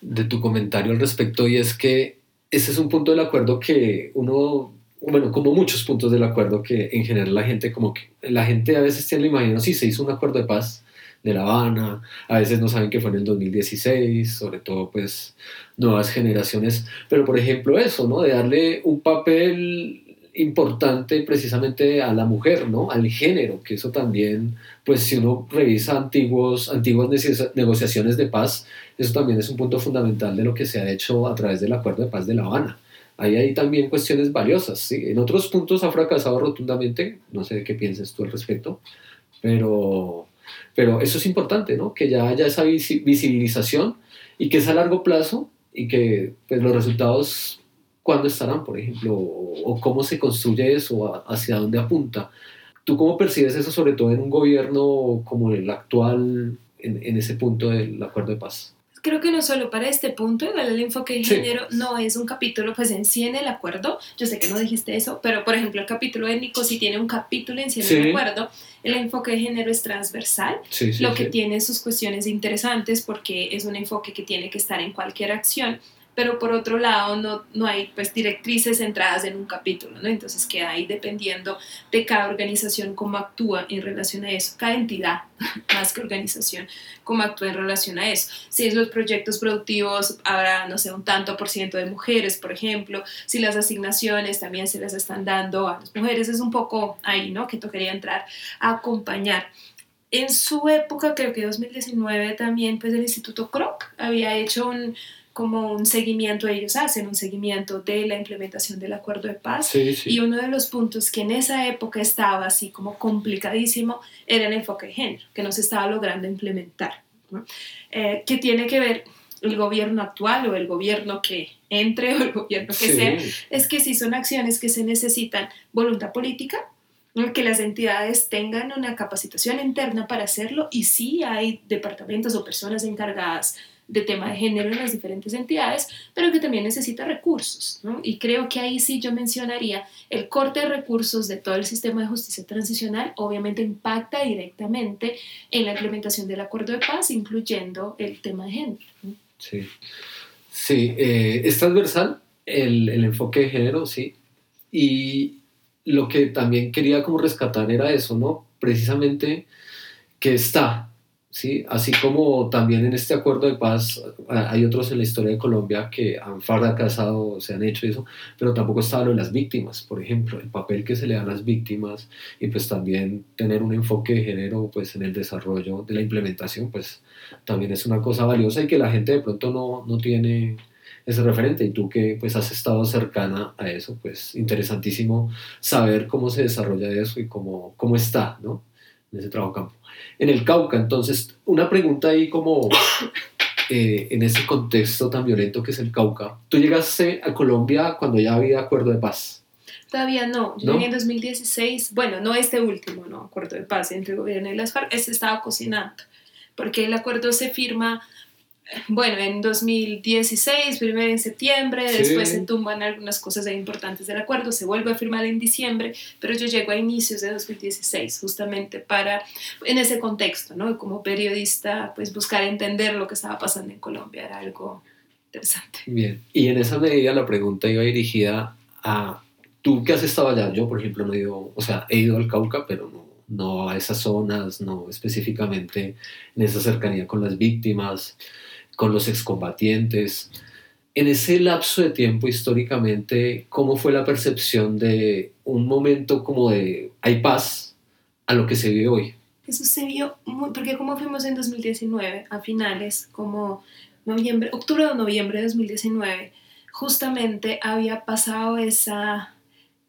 de tu comentario al respecto y es que ese es un punto del acuerdo que uno, bueno, como muchos puntos del acuerdo que en general la gente como que, la gente a veces tiene la imaginación, sí, se hizo un acuerdo de paz, de La Habana, a veces no saben que fue en el 2016, sobre todo pues nuevas generaciones, pero por ejemplo eso, ¿no? De darle un papel importante precisamente a la mujer, ¿no? Al género, que eso también, pues si uno revisa antiguos, antiguas negociaciones de paz, eso también es un punto fundamental de lo que se ha hecho a través del Acuerdo de Paz de La Habana. Ahí hay también cuestiones valiosas, ¿sí? En otros puntos ha fracasado rotundamente, no sé qué piensas tú al respecto, pero pero eso es importante, ¿no? Que ya haya esa visibilización y que es a largo plazo y que pues, los resultados, ¿cuándo estarán, por ejemplo? O, cómo se construye eso, hacia dónde apunta. ¿Tú cómo percibes eso, sobre todo en un gobierno como el actual, en, en ese punto del acuerdo de paz? creo que no solo para este punto, igual el enfoque de género no es un capítulo pues en sí en el acuerdo, yo sé que no dijiste eso, pero por ejemplo el capítulo étnico sí tiene un capítulo en sí en el acuerdo, el enfoque de género es transversal, lo que tiene sus cuestiones interesantes porque es un enfoque que tiene que estar en cualquier acción pero por otro lado no, no hay pues directrices centradas en un capítulo, ¿no? Entonces queda ahí dependiendo de cada organización cómo actúa en relación a eso, cada entidad más que organización, cómo actúa en relación a eso. Si es los proyectos productivos, habrá, no sé, un tanto por ciento de mujeres, por ejemplo, si las asignaciones también se las están dando a las mujeres, es un poco ahí, ¿no? Que tocaría entrar a acompañar. En su época, creo que 2019 también, pues el Instituto Kroc había hecho un, como un seguimiento, ellos hacen un seguimiento de la implementación del acuerdo de paz. Y uno de los puntos que en esa época estaba así como complicadísimo era el enfoque de género, que no se estaba logrando implementar, eh, que tiene que ver el gobierno actual o el gobierno que entre o el gobierno que sea, es que si son acciones que se necesitan voluntad política, que las entidades tengan una capacitación interna para hacerlo y sí hay departamentos o personas encargadas de tema de género en las diferentes entidades, pero que también necesita recursos. ¿no? Y creo que ahí sí yo mencionaría el corte de recursos de todo el sistema de justicia transicional, obviamente impacta directamente en la implementación del acuerdo de paz, incluyendo el tema de género. Sí, sí eh, es transversal el, el enfoque de género, sí. Y lo que también quería como rescatar era eso, ¿no? Precisamente que está ¿sí? Así como también en este acuerdo de paz hay otros en la historia de Colombia que han fracasado, se han hecho eso, pero tampoco está lo de las víctimas, por ejemplo, el papel que se le dan a las víctimas y pues también tener un enfoque de género pues en el desarrollo de la implementación pues también es una cosa valiosa y que la gente de pronto no, no tiene ese referente y tú que pues has estado cercana a eso pues interesantísimo saber cómo se desarrolla eso y cómo, cómo está, ¿no? En ese trabajo campo en el Cauca. Entonces, una pregunta ahí como eh, en ese contexto tan violento que es el Cauca. ¿Tú llegaste a Colombia cuando ya había acuerdo de paz? Todavía no. Yo en 2016, bueno, no este último, no, acuerdo de paz entre el gobierno y las FARC, ese estaba cocinando, porque el acuerdo se firma bueno, en 2016, primero en septiembre, después se tumban algunas cosas importantes del acuerdo, se vuelve a firmar en diciembre, pero yo llego a inicios de 2016 justamente para, en ese contexto, ¿no? Como periodista, pues buscar entender lo que estaba pasando en Colombia era algo interesante. Bien, y en esa medida la pregunta iba dirigida a tú que has estado allá, yo por ejemplo no he ido, o sea, he ido al Cauca, pero no, no a esas zonas, no específicamente en esa cercanía con las víctimas con los excombatientes. En ese lapso de tiempo históricamente, ¿cómo fue la percepción de un momento como de hay paz a lo que se vive hoy? Eso se vio, muy, porque como fuimos en 2019, a finales, como noviembre, octubre o noviembre de 2019, justamente había pasado esa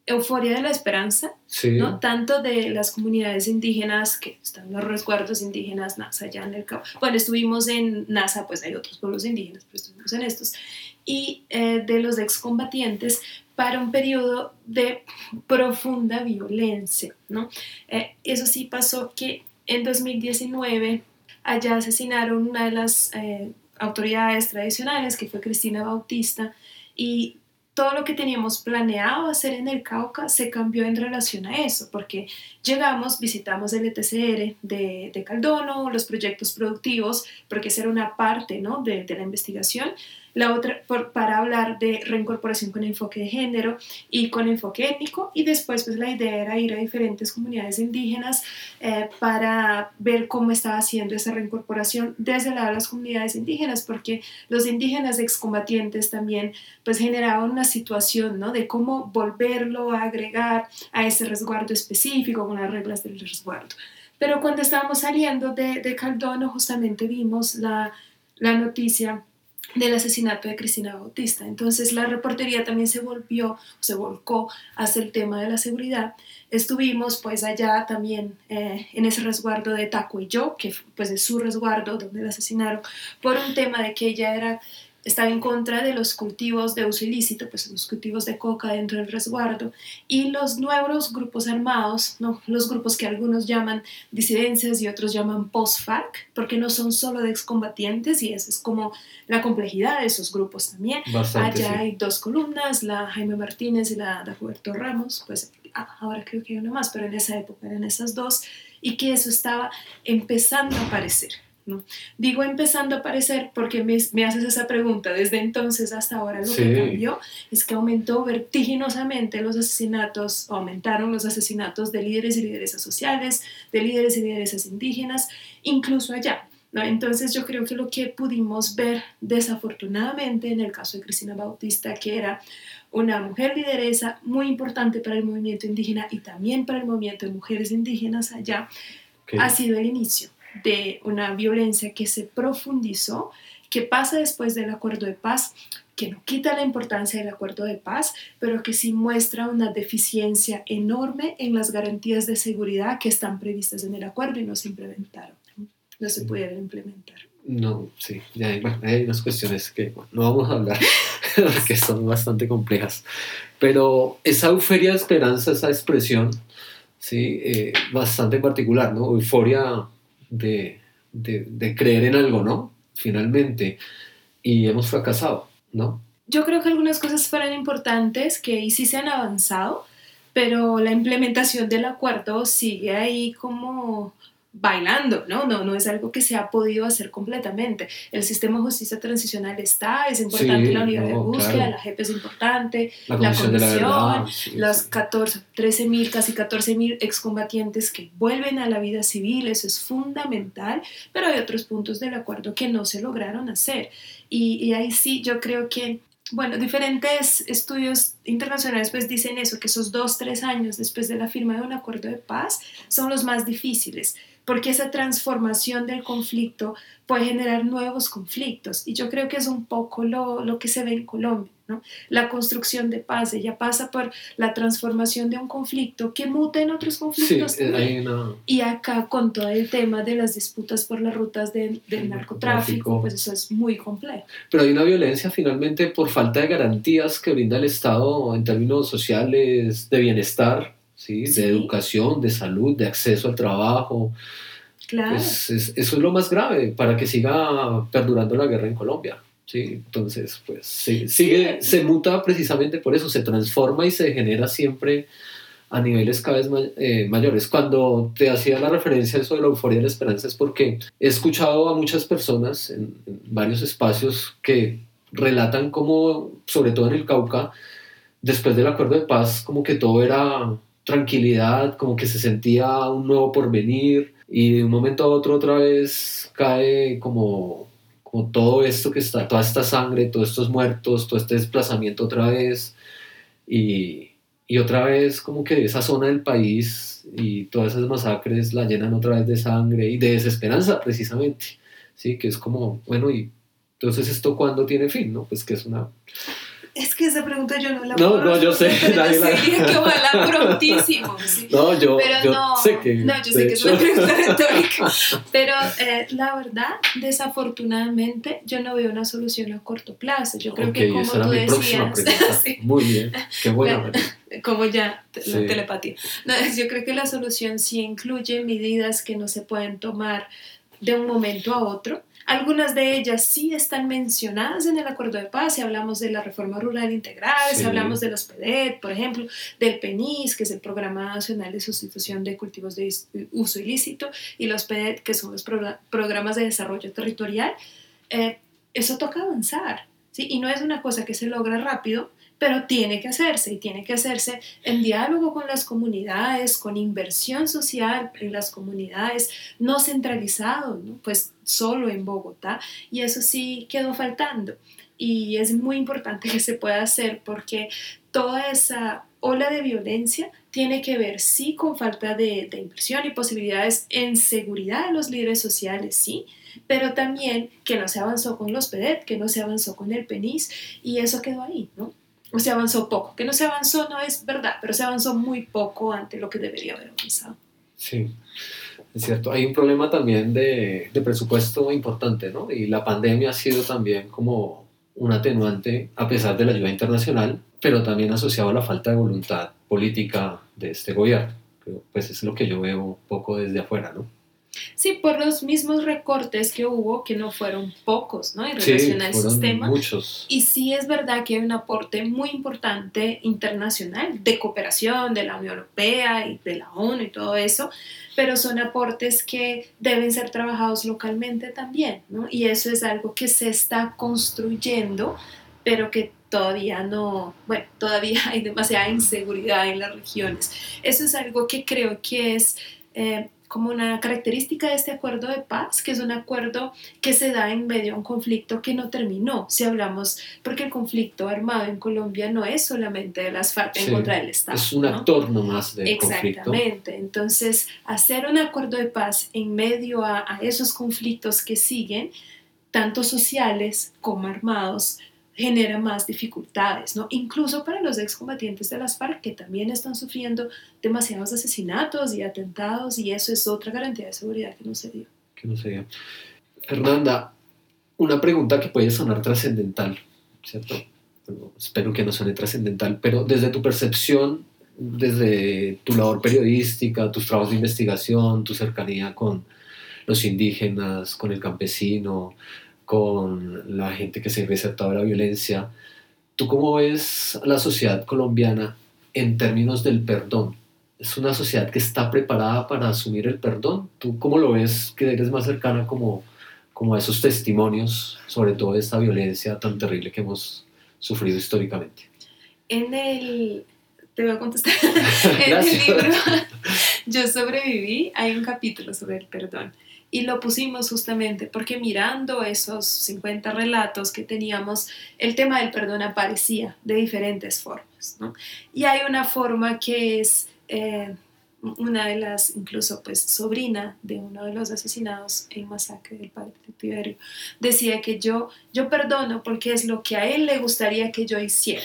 euforia de la esperanza, ¿no? tanto de las comunidades indígenas que están los resguardos indígenas NASA allá en el Cabo. Bueno, estuvimos en NASA, pues hay otros pueblos indígenas, pero estuvimos en estos, y eh, de los excombatientes para un periodo de profunda violencia. ¿no? Eh, eso sí pasó que en 2019 allá asesinaron una de las eh, autoridades tradicionales, que fue Cristina Bautista, y todo lo que teníamos planeado hacer en el Cauca se cambió en relación a eso, porque llegamos, visitamos el ETCR de, de Caldono, los proyectos productivos, porque esa era una parte ¿no? de, de la investigación, la otra para hablar de reincorporación con enfoque de género y con enfoque étnico y después pues la idea era ir a diferentes comunidades indígenas eh, para ver cómo estaba haciendo esa reincorporación desde lado de las comunidades indígenas porque los indígenas excombatientes también pues generaban una situación ¿no? de cómo volverlo a agregar a ese resguardo específico con las reglas del resguardo pero cuando estábamos saliendo de, de Caldono justamente vimos la, la noticia del asesinato de Cristina Bautista. Entonces la reportería también se volvió, se volcó hacia el tema de la seguridad. Estuvimos pues allá también eh, en ese resguardo de Taco y yo, que pues es su resguardo donde la asesinaron, por un tema de que ella era estaba en contra de los cultivos de uso ilícito, pues los cultivos de coca dentro del resguardo, y los nuevos grupos armados, ¿no? los grupos que algunos llaman disidencias y otros llaman post-FARC, porque no son solo de excombatientes, y esa es como la complejidad de esos grupos también. Allá hay dos columnas, la Jaime Martínez y la de Roberto Ramos, pues ah, ahora creo que hay una más, pero en esa época eran esas dos, y que eso estaba empezando a aparecer. Digo empezando a aparecer porque me, haces esa pregunta, desde entonces hasta ahora lo que cambió es que aumentó vertiginosamente los asesinatos, aumentaron los asesinatos de líderes y lideresas sociales, de líderes y lideresas indígenas, incluso allá. ¿no? Entonces yo creo que lo que pudimos ver desafortunadamente en el caso de Cristina Bautista, que era una mujer lideresa muy importante para el movimiento indígena y también para el movimiento de mujeres indígenas allá, ha sido el inicio de una violencia que se profundizó, que pasa después del acuerdo de paz, que no quita la importancia del acuerdo de paz, pero que sí muestra una deficiencia enorme en las garantías de seguridad que están previstas en el acuerdo y no se implementaron, no se pudieron implementar. No, sí, hay, hay unas cuestiones que no vamos a hablar, que son bastante complejas, pero esa euforia de esperanza, esa expresión, sí, eh, bastante particular, ¿no? Euforia de, de, creer en algo, ¿no? Finalmente. Y hemos fracasado, ¿no? Yo creo que algunas cosas fueron importantes, que sí se han avanzado, pero la implementación del acuerdo sigue ahí como bailando, ¿no? ¿no? No es algo que se ha podido hacer completamente. El sistema de justicia transicional está, es importante la unidad de búsqueda, la JEP es importante, la comisión, la las 14, 13 mil, casi 14 mil excombatientes que vuelven a la vida civil, eso es fundamental, pero hay otros puntos del acuerdo que no se lograron hacer. Y, y ahí sí, yo creo que bueno, diferentes estudios internacionales pues dicen eso, que esos dos, tres años después de la firma de un acuerdo de paz son los más difíciles porque esa transformación del conflicto puede generar nuevos conflictos. Y yo creo que es un poco lo, lo que se ve en Colombia. ¿no? La construcción de paz, ella pasa por la transformación de un conflicto que muta en otros conflictos. Sí, Y acá con todo el tema de las disputas por las rutas del narcotráfico, pues eso es muy complejo. Pero hay una violencia finalmente por falta de garantías que brinda el Estado en términos sociales, de bienestar ¿sí? de educación, de salud, de acceso al trabajo. Claro. Pues eso es lo más grave para que siga perdurando la guerra en Colombia. ¿sí? Entonces, pues sigue, se muta precisamente por eso, se transforma y se genera siempre a niveles cada vez eh, mayores. Cuando te hacía la referencia a eso de la euforia de la esperanza es porque he escuchado a muchas personas en, en varios espacios que relatan cómo, sobre todo en el Cauca, después del acuerdo de paz, como que todo era tranquilidad, como que se sentía un nuevo porvenir y de un momento a otro otra vez cae como, como todo esto que está, toda esta sangre, todos estos muertos, todo este desplazamiento otra vez y, y otra vez como que esa zona del país y todas esas masacres la llenan otra vez de sangre y de desesperanza precisamente, ¿sí? Que es como, bueno, y entonces esto cuándo tiene fin, ¿no? Pues que es una es que esa pregunta yo no la puedo No, no, yo sé. Nadie la... que ojalá prontísimo. No, yo, pero no, sé que. No, yo sé que es una pregunta retórica. Pero eh, la verdad, desafortunadamente, yo no veo una solución a corto plazo. Yo creo que, como tú decías. Muy bien. Qué bueno. Como ya, la telepatía. No, yo creo que la solución sí incluye medidas que no se pueden tomar de un momento a otro algunas de ellas sí están mencionadas en el acuerdo de paz, si hablamos de la reforma rural integral, si hablamos de los PEDET, por ejemplo, del PENIS, que es el Programa Nacional de Sustitución de Cultivos de Uso Ilícito, y los PEDET, que son los programas de desarrollo territorial. Eh, eso toca avanzar, ¿sí? Y no es una cosa que se logra rápido, pero tiene que hacerse y tiene que hacerse en diálogo con las comunidades, con inversión social en las comunidades, no centralizado, ¿no? pues solo en Bogotá, y eso sí quedó faltando. Y es muy importante que se pueda hacer porque toda esa ola de violencia tiene que ver, sí, con falta de, de inversión y posibilidades en seguridad de los líderes sociales, sí, pero también que no se avanzó con los PEDET, que no se avanzó con el PENIS, y eso quedó ahí, ¿no? O se avanzó poco. Que no se avanzó no es verdad, pero se avanzó muy poco ante lo que debería haber avanzado. Sí, es cierto. Hay un problema también de, de presupuesto importante, ¿no? Y la pandemia ha sido también como un atenuante a pesar de la ayuda internacional, pero también asociado a la falta de voluntad política de este gobierno. Pues es lo que yo veo un poco desde afuera, ¿no? Sí, por los mismos recortes que hubo, que no fueron pocos, ¿no? En relación sí, al fueron sistema. muchos. Y sí es verdad que hay un aporte muy importante internacional de cooperación de la Unión Europea y de la ONU y todo eso, pero son aportes que deben ser trabajados localmente también, ¿no? Y eso es algo que se está construyendo, pero que todavía no, bueno, todavía hay demasiada inseguridad en las regiones. Eso es algo que creo que es... Eh, como una característica de este acuerdo de paz, que es un acuerdo que se da en medio de un conflicto que no terminó, si hablamos, porque el conflicto armado en Colombia no es solamente de las FARC en Sí, contra del Estado. Es un ¿no? actor nomás del conflicto. Exactamente. Entonces, hacer un acuerdo de paz en medio a, a esos conflictos que siguen, tanto sociales como armados, genera más dificultades, ¿no? Incluso para los excombatientes de las FARC que también están sufriendo demasiados asesinatos y atentados y eso es otra garantía de seguridad que no se dio. que no sé. Fernanda, una pregunta que puede sonar trascendental, ¿cierto? Pero espero que no suene trascendental, pero desde tu percepción, desde tu labor periodística, tus trabajos de investigación, tu cercanía con los indígenas, con el campesino, con la gente que se ve acertada a la violencia, ¿tú cómo ves la sociedad colombiana en términos del perdón? ¿Es una sociedad que está preparada para asumir el perdón? ¿Tú cómo lo ves que eres más cercana como, como a esos testimonios, sobre todo de esta violencia tan terrible que hemos sufrido históricamente? En el, te voy a contestar, en el libro Yo sobreviví, hay un capítulo sobre el perdón. Y lo pusimos justamente porque mirando esos 50 relatos que teníamos, el tema del perdón aparecía de diferentes formas. Y hay una forma que es eh, una de las, incluso pues sobrina de uno de los asesinados en masacre del padre de Tiberio, decía que yo, yo perdono porque es lo que a él le gustaría que yo hiciera.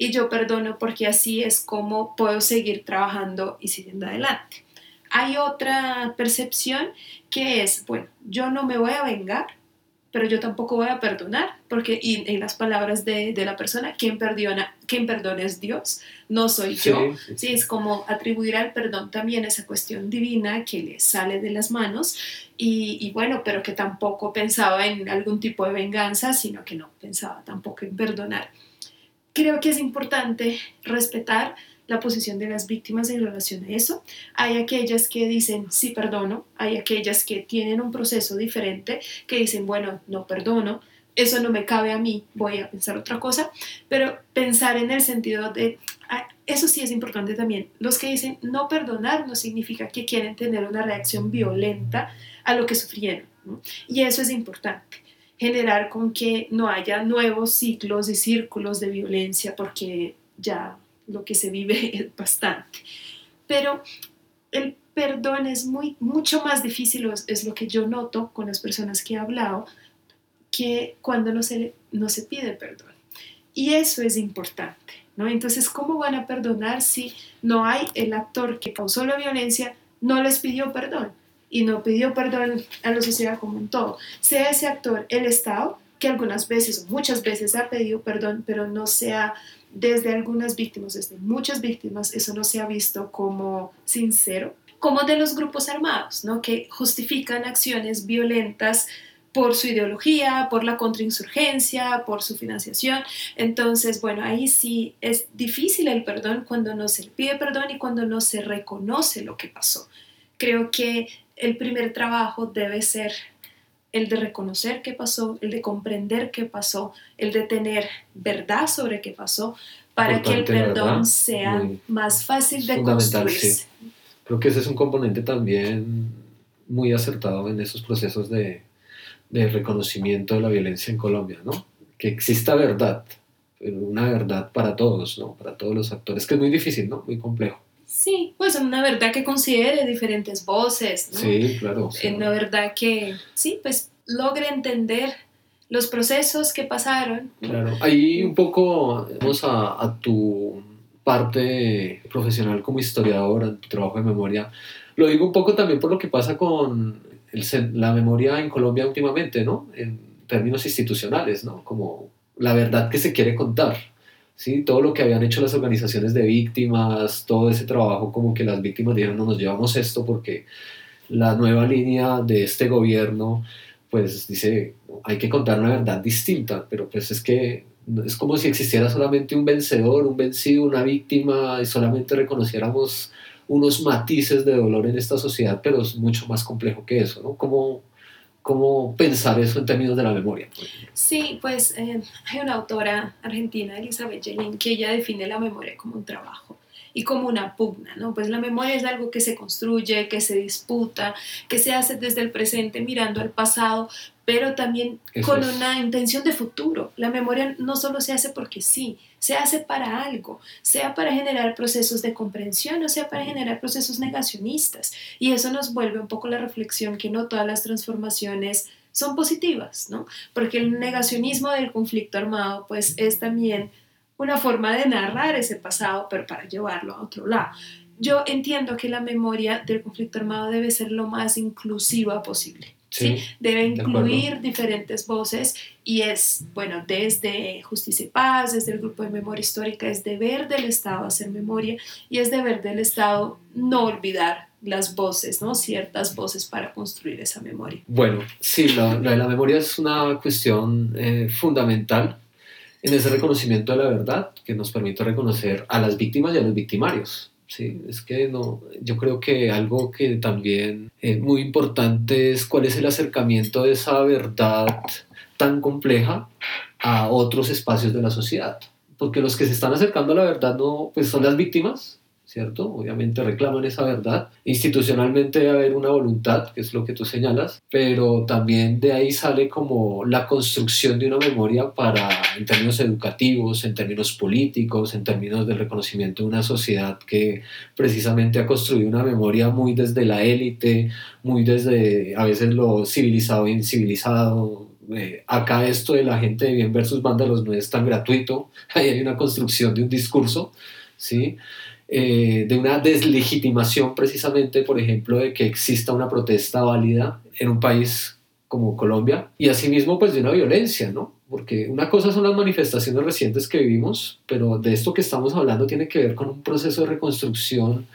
Y yo perdono porque así es como puedo seguir trabajando y siguiendo adelante. Hay otra percepción que es, bueno, yo no me voy a vengar, pero yo tampoco voy a perdonar, porque y en las palabras de, de la persona, quien perdona, quien perdona es Dios, no soy yo. Sí, es como atribuir al perdón también esa cuestión divina que le sale de las manos y, y bueno, pero que tampoco pensaba en algún tipo de venganza, sino que no pensaba tampoco en perdonar. Creo que es importante respetar la posición de las víctimas en relación a eso. Hay aquellas que dicen sí perdono, hay aquellas que tienen un proceso diferente, que dicen bueno, no perdono, eso no me cabe a mí, voy a pensar otra cosa, pero pensar en el sentido de, ah, eso sí es importante también, los que dicen no perdonar no significa que quieren tener una reacción violenta a lo que sufrieron, y eso es importante. Generar con que no haya nuevos ciclos y círculos de violencia porque ya lo que se vive bastante. Pero el perdón es muy, mucho más difícil, es, es lo que yo noto con las personas que he hablado, que cuando no se, no se pide perdón. Y eso es importante, ¿no? Entonces, ¿cómo van a perdonar si no hay el actor que causó la violencia, no les pidió perdón? Y no pidió perdón a la sociedad como un todo. Sea ese actor el Estado, que algunas veces o muchas veces ha pedido perdón, pero no sea desde algunas víctimas, desde muchas víctimas, eso no se ha visto como sincero, como de los grupos armados, ¿no? que justifican acciones violentas por su ideología, por la contrainsurgencia, por su financiación. Entonces, bueno, ahí sí es difícil el perdón cuando no se le pide perdón y cuando no se reconoce lo que pasó. Creo que el primer trabajo debe ser el de reconocer qué pasó, el de comprender qué pasó, el de tener verdad sobre qué pasó, para que el perdón verdad. sea Muy- más fácil de construirse. Creo que ese es un componente también muy acertado en esos procesos de, de reconocimiento de la violencia en Colombia, ¿no? Que exista verdad, pero una verdad para todos, ¿no? Para todos los actores, que es muy difícil, ¿no? Muy complejo. Sí, pues una verdad que considere diferentes voces, ¿no? Sí, claro. sea, una verdad que, sí, pues logre entender los procesos que pasaron. Claro, ahí un poco vamos a, a tu parte profesional como historiadora, tu trabajo de memoria. Lo digo un poco también por lo que pasa con el la memoria en Colombia últimamente, ¿no? En términos institucionales, ¿no? Como la verdad que se quiere contar. ¿Sí? Todo lo que habían hecho las organizaciones de víctimas, todo ese trabajo como que las víctimas dijeron, no nos llevamos esto porque la nueva línea de este gobierno pues dice, hay que contar una verdad distinta, pero pues es que es como si existiera solamente un vencedor, un vencido, una víctima y solamente reconociéramos unos matices de dolor en esta sociedad, pero es mucho más complejo que eso, ¿no? ¿Cómo, cómo pensar eso en términos de la memoria? Sí, pues eh, hay una autora argentina, Elizabeth Jelin, que ella define la memoria como un trabajo y como una pugna, ¿no? Pues la memoria es algo que se construye, que se disputa, que se hace desde el presente mirando al pasado, pero también con una intención de futuro. La memoria no solo se hace porque sí, se hace para algo, sea para generar procesos de comprensión o sea para generar procesos negacionistas. Y eso nos vuelve un poco la reflexión que no todas las transformaciones son positivas, ¿no? Porque el negacionismo del conflicto armado pues es también una forma de narrar ese pasado, pero para llevarlo a otro lado. Yo entiendo que la memoria del conflicto armado debe ser lo más inclusiva posible. Sí, debe incluir diferentes voces y es, bueno, desde Justicia y Paz, desde el Grupo de Memoria Histórica, es deber del Estado hacer memoria y es deber del Estado no olvidar las voces, ¿no? Ciertas voces para construir esa memoria. Bueno, sí, la, la, memoria es una cuestión eh, fundamental en ese reconocimiento de la verdad que nos permite reconocer a las víctimas y a los victimarios. Sí, es que no, yo creo que algo que también es muy importante es cuál es el acercamiento de esa verdad tan compleja a otros espacios de la sociedad. Porque los que se están acercando a la verdad no, pues son las víctimas, ¿cierto? Obviamente reclaman esa verdad. Institucionalmente debe haber una voluntad, que es lo que tú señalas, pero también de ahí sale como la construcción de una memoria para, en términos educativos, en términos políticos, en términos del reconocimiento de una sociedad que precisamente ha construido una memoria muy desde la élite, muy desde a veces lo civilizado e incivilizado, eh, acá esto de la gente de bien versus vándalos no es tan gratuito, ahí hay una construcción de un discurso, ¿sí? Eh, de una deslegitimación precisamente, por ejemplo, de que exista una protesta válida en un país como Colombia y asimismo pues de una violencia, ¿no? Porque una cosa son las manifestaciones recientes que vivimos, pero de esto que estamos hablando tiene que ver con un proceso de reconstrucción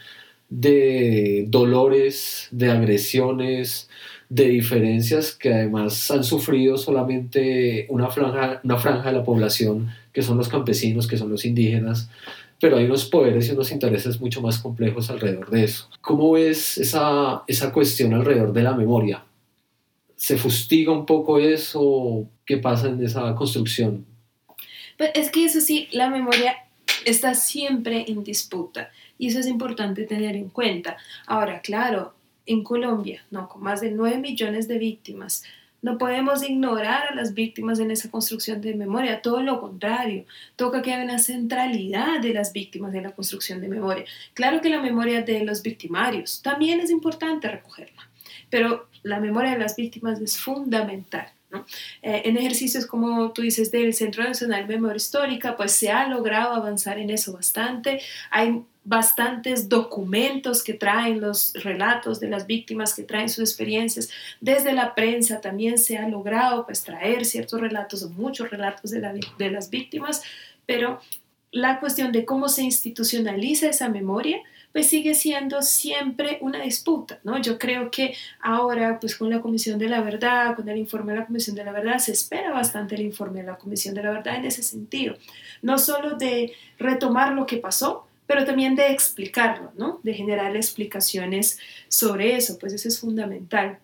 de dolores, de agresiones, de diferencias que además han sufrido solamente una franja, una franja de la población, que son los campesinos, que son los indígenas, pero hay unos poderes y unos intereses mucho más complejos alrededor de eso. ¿Cómo ves esa, esa cuestión alrededor de la memoria? ¿Se fustiga un poco eso? ¿Qué pasa en esa construcción? Pues es que eso sí, la memoria está siempre en disputa y eso es importante tener en cuenta. Ahora, claro, en Colombia, no, con más de 9 millones de víctimas, no podemos ignorar a las víctimas en esa construcción de memoria, todo lo contrario, toca que haya una centralidad de las víctimas en la construcción de memoria. Claro que la memoria de los victimarios también es importante recogerla, pero la memoria de las víctimas es fundamental. Eh, en ejercicios como tú dices del Centro Nacional de Memoria Histórica, pues se ha logrado avanzar en eso bastante. Hay bastantes documentos que traen los relatos de las víctimas, que traen sus experiencias. Desde la prensa también se ha logrado pues, traer ciertos relatos o muchos relatos de, de las víctimas, pero la cuestión de cómo se institucionaliza esa memoria, pues sigue siendo siempre una disputa, ¿no? Yo creo que ahora, pues con la Comisión de la Verdad, con el informe de la Comisión de la Verdad, se espera bastante el informe de la Comisión de la Verdad en ese sentido, no solo de retomar lo que pasó, pero también de explicarlo, ¿no? De generar explicaciones sobre eso, pues eso es fundamental.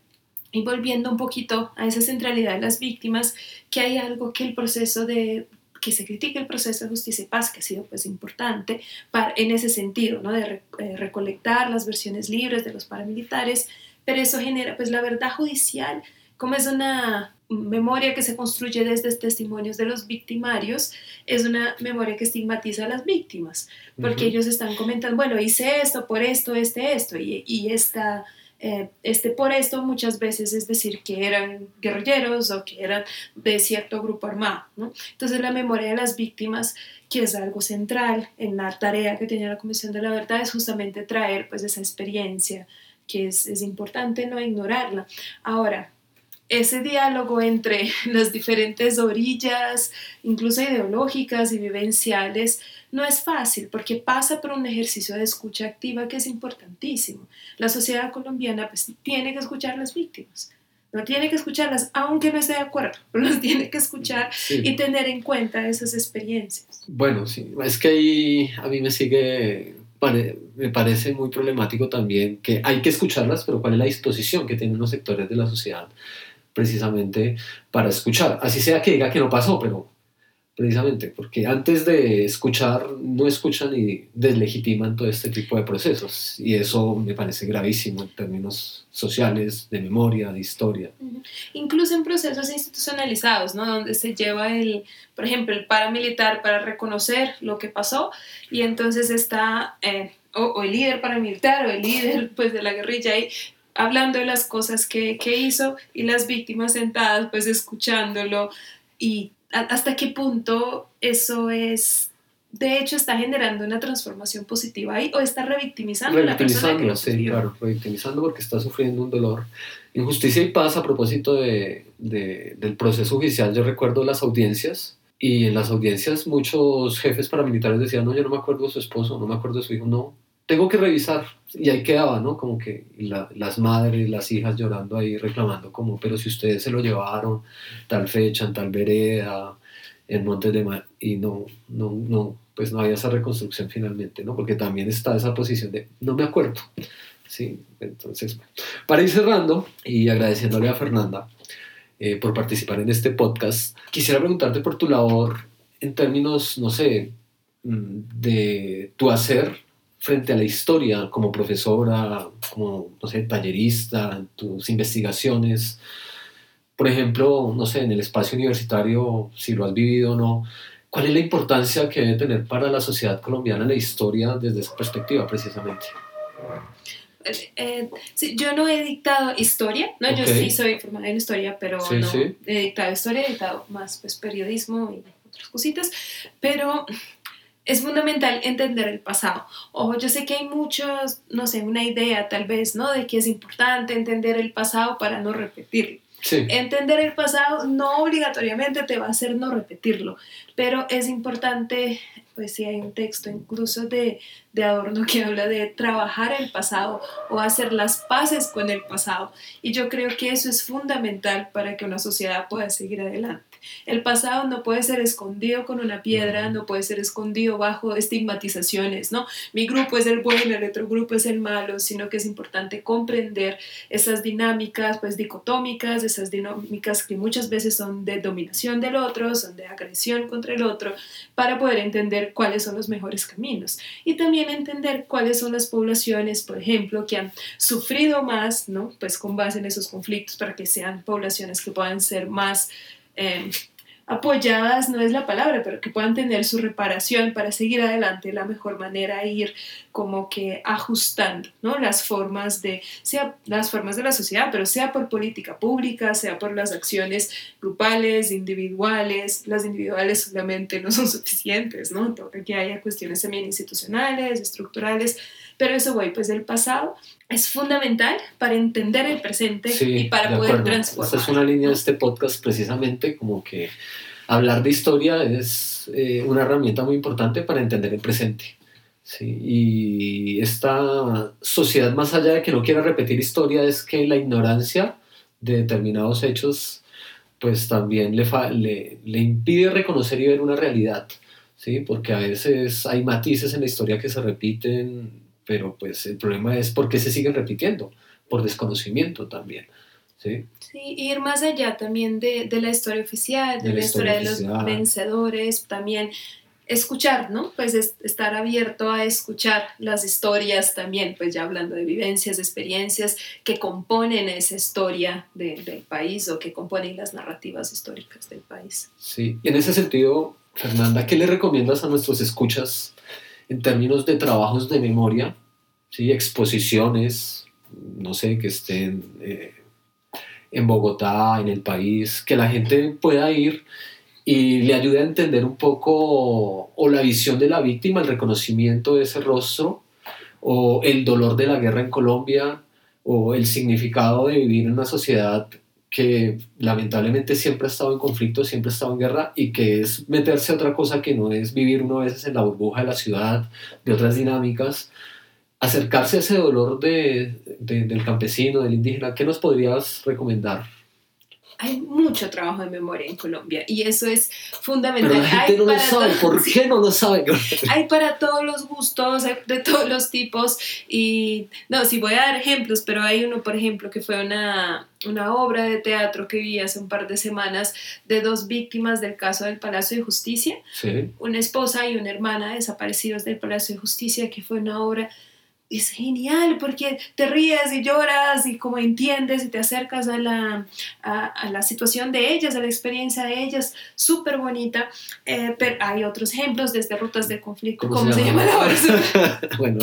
Y volviendo un poquito a esa centralidad de las víctimas, que hay algo que el proceso de que se critique el proceso de justicia y paz, que ha sido pues importante para, en ese sentido, ¿no? de eh, recolectar las versiones libres de los paramilitares, pero eso genera pues la verdad judicial, como es una memoria que se construye desde testimonios de los victimarios, es una memoria que estigmatiza a las víctimas, porque ellos están comentando, bueno, hice esto, por esto, este, esto, y, y esta eh, este por esto muchas veces es decir que eran guerrilleros o que eran de cierto grupo armado. ¿no? Entonces la memoria de las víctimas, que es algo central en la tarea que tenía la Comisión de la Verdad, es justamente traer pues esa experiencia, que es, es importante no ignorarla. Ahora, ese diálogo entre las diferentes orillas, incluso ideológicas y vivenciales, no es fácil porque pasa por un ejercicio de escucha activa que es importantísimo. La sociedad colombiana pues, tiene que escuchar a las víctimas, no tiene que escucharlas aunque no esté de acuerdo, pero las tiene que escuchar y tener en cuenta esas experiencias. Bueno, sí, es que ahí a mí me sigue, me parece muy problemático también que hay que escucharlas, pero cuál es la disposición que tienen los sectores de la sociedad precisamente para escuchar. Así sea que diga que no pasó, pero precisamente porque antes de escuchar no escuchan y deslegitiman todo este tipo de procesos y eso me parece gravísimo en términos sociales, de memoria, de historia. Incluso en procesos institucionalizados, ¿no? Donde se lleva el, por ejemplo, el paramilitar para reconocer lo que pasó y entonces está eh, o, el líder paramilitar o el líder pues de la guerrilla ahí hablando de las cosas que, que hizo y las víctimas sentadas pues escuchándolo. Y hasta qué punto eso es, de hecho está generando una transformación positiva ahí o está revictimizando, a la persona que sí, claro, revictimizando porque está sufriendo un dolor. Injusticia y paz a propósito de, de, del proceso judicial, yo recuerdo las audiencias y en las audiencias muchos jefes paramilitares decían, no, yo no me acuerdo de su esposo, no me acuerdo de su hijo, no, tengo que revisar. Y ahí quedaba, ¿no? Como que las madres, las hijas llorando ahí, reclamando como, pero si ustedes se lo llevaron tal fecha, en tal vereda, en Montes de Mar, y no, no, no, pues no había esa reconstrucción finalmente, ¿no? Porque también está esa posición de, no me acuerdo. Sí, entonces, para ir cerrando y agradeciéndole a Fernanda eh, por participar en este podcast, quisiera preguntarte por tu labor en términos, no sé, mm, de tu hacer frente a la historia como profesora, como, no sé, tallerista, tus investigaciones? Por ejemplo, no sé, en el espacio universitario, si lo has vivido o no, ¿cuál es la importancia que debe tener para la sociedad colombiana la historia desde esa perspectiva precisamente? Eh, eh, yo no he dictado historia, ¿no? Yo sí soy formada en historia, pero no he dictado historia, he dictado más pues, periodismo y otras cositas, pero es fundamental entender el pasado. Ojo, yo sé que hay muchos, no sé, una idea tal vez, ¿no? De que es importante entender el pasado para no repetirlo. Entender el pasado no obligatoriamente te va a hacer no repetirlo, pero es importante, pues si hay un texto incluso de, de Adorno que habla de trabajar el pasado o hacer las paces con el pasado. Y yo creo que eso es fundamental para que una sociedad pueda seguir adelante. El pasado no puede ser escondido con una piedra, no puede ser escondido bajo estigmatizaciones, ¿no? Mi grupo es el bueno, el otro grupo es el malo, sino que es importante comprender esas dinámicas, pues dicotómicas, esas dinámicas que muchas veces son de dominación del otro, son de agresión contra el otro, para poder entender cuáles son los mejores caminos. Y también entender cuáles son las poblaciones, por ejemplo, que han sufrido más, ¿no? Pues con base en esos conflictos, para que sean poblaciones que puedan ser más Em, apoyadas, no es la palabra, pero que puedan tener su reparación para seguir adelante, la mejor manera ir como que ajustando, ¿no? Las formas de, sea las formas de la sociedad, pero sea por política pública, sea por las acciones grupales, individuales, las individuales solamente no son suficientes, ¿no? Toca que haya cuestiones también institucionales, estructurales, pero eso, güey, pues el pasado es fundamental para entender el presente y para poder transformar. Esta es una línea de este podcast precisamente como que hablar de historia es eh, una herramienta muy importante para entender el presente. ¿sí? Y esta sociedad, más allá de que no quiera repetir historia, es que la ignorancia de determinados hechos pues también le, le, le impide reconocer y ver una realidad. ¿sí? Porque a veces hay matices en la historia que se repiten pero pues el problema es por qué se siguen repitiendo, por desconocimiento también. ¿sí? Sí, ir más allá también de, de la historia oficial, de, la, historia, de los vencedores, también escuchar, ¿no? Pues estar abierto a escuchar las historias también, pues ya hablando de vivencias, experiencias que componen esa historia del país o que componen las narrativas históricas del país. Sí, y en ese sentido, Fernanda, ¿qué le recomiendas a nuestros escuchas en términos de trabajos de memoria, ¿sí? exposiciones, no sé, que estén eh, en Bogotá, en el país, que la gente pueda ir y le ayude a entender un poco o la visión de la víctima, el reconocimiento de ese rostro, o el dolor de la guerra en Colombia, o el significado de vivir en una sociedad que lamentablemente siempre ha estado en conflicto, siempre ha estado en guerra y que es meterse a otra cosa que no es vivir uno a veces en la burbuja de la ciudad, de otras dinámicas, acercarse a ese dolor de, de, del campesino, del indígena. ¿Qué nos podrías recomendar? hay mucho trabajo de memoria en Colombia y eso es fundamental. Pero la gente hay no lo sabe. ¿Por qué no lo sabe? Hay para todos los gustos, hay de todos los tipos y no, sí voy a dar ejemplos, pero hay uno, por ejemplo, que fue una, una obra de teatro que vi hace un par de semanas de dos víctimas del caso del Palacio de Justicia, Sí. una esposa y una hermana desaparecidos del Palacio de Justicia, que fue una obra es genial porque te ríes y lloras y como entiendes y te acercas a la, a, a la situación de ellas, a la experiencia de ellas, súper bonita. Eh, pero hay otros ejemplos desde Rutas del Conflicto, ¿cómo, se, llama la obra? bueno,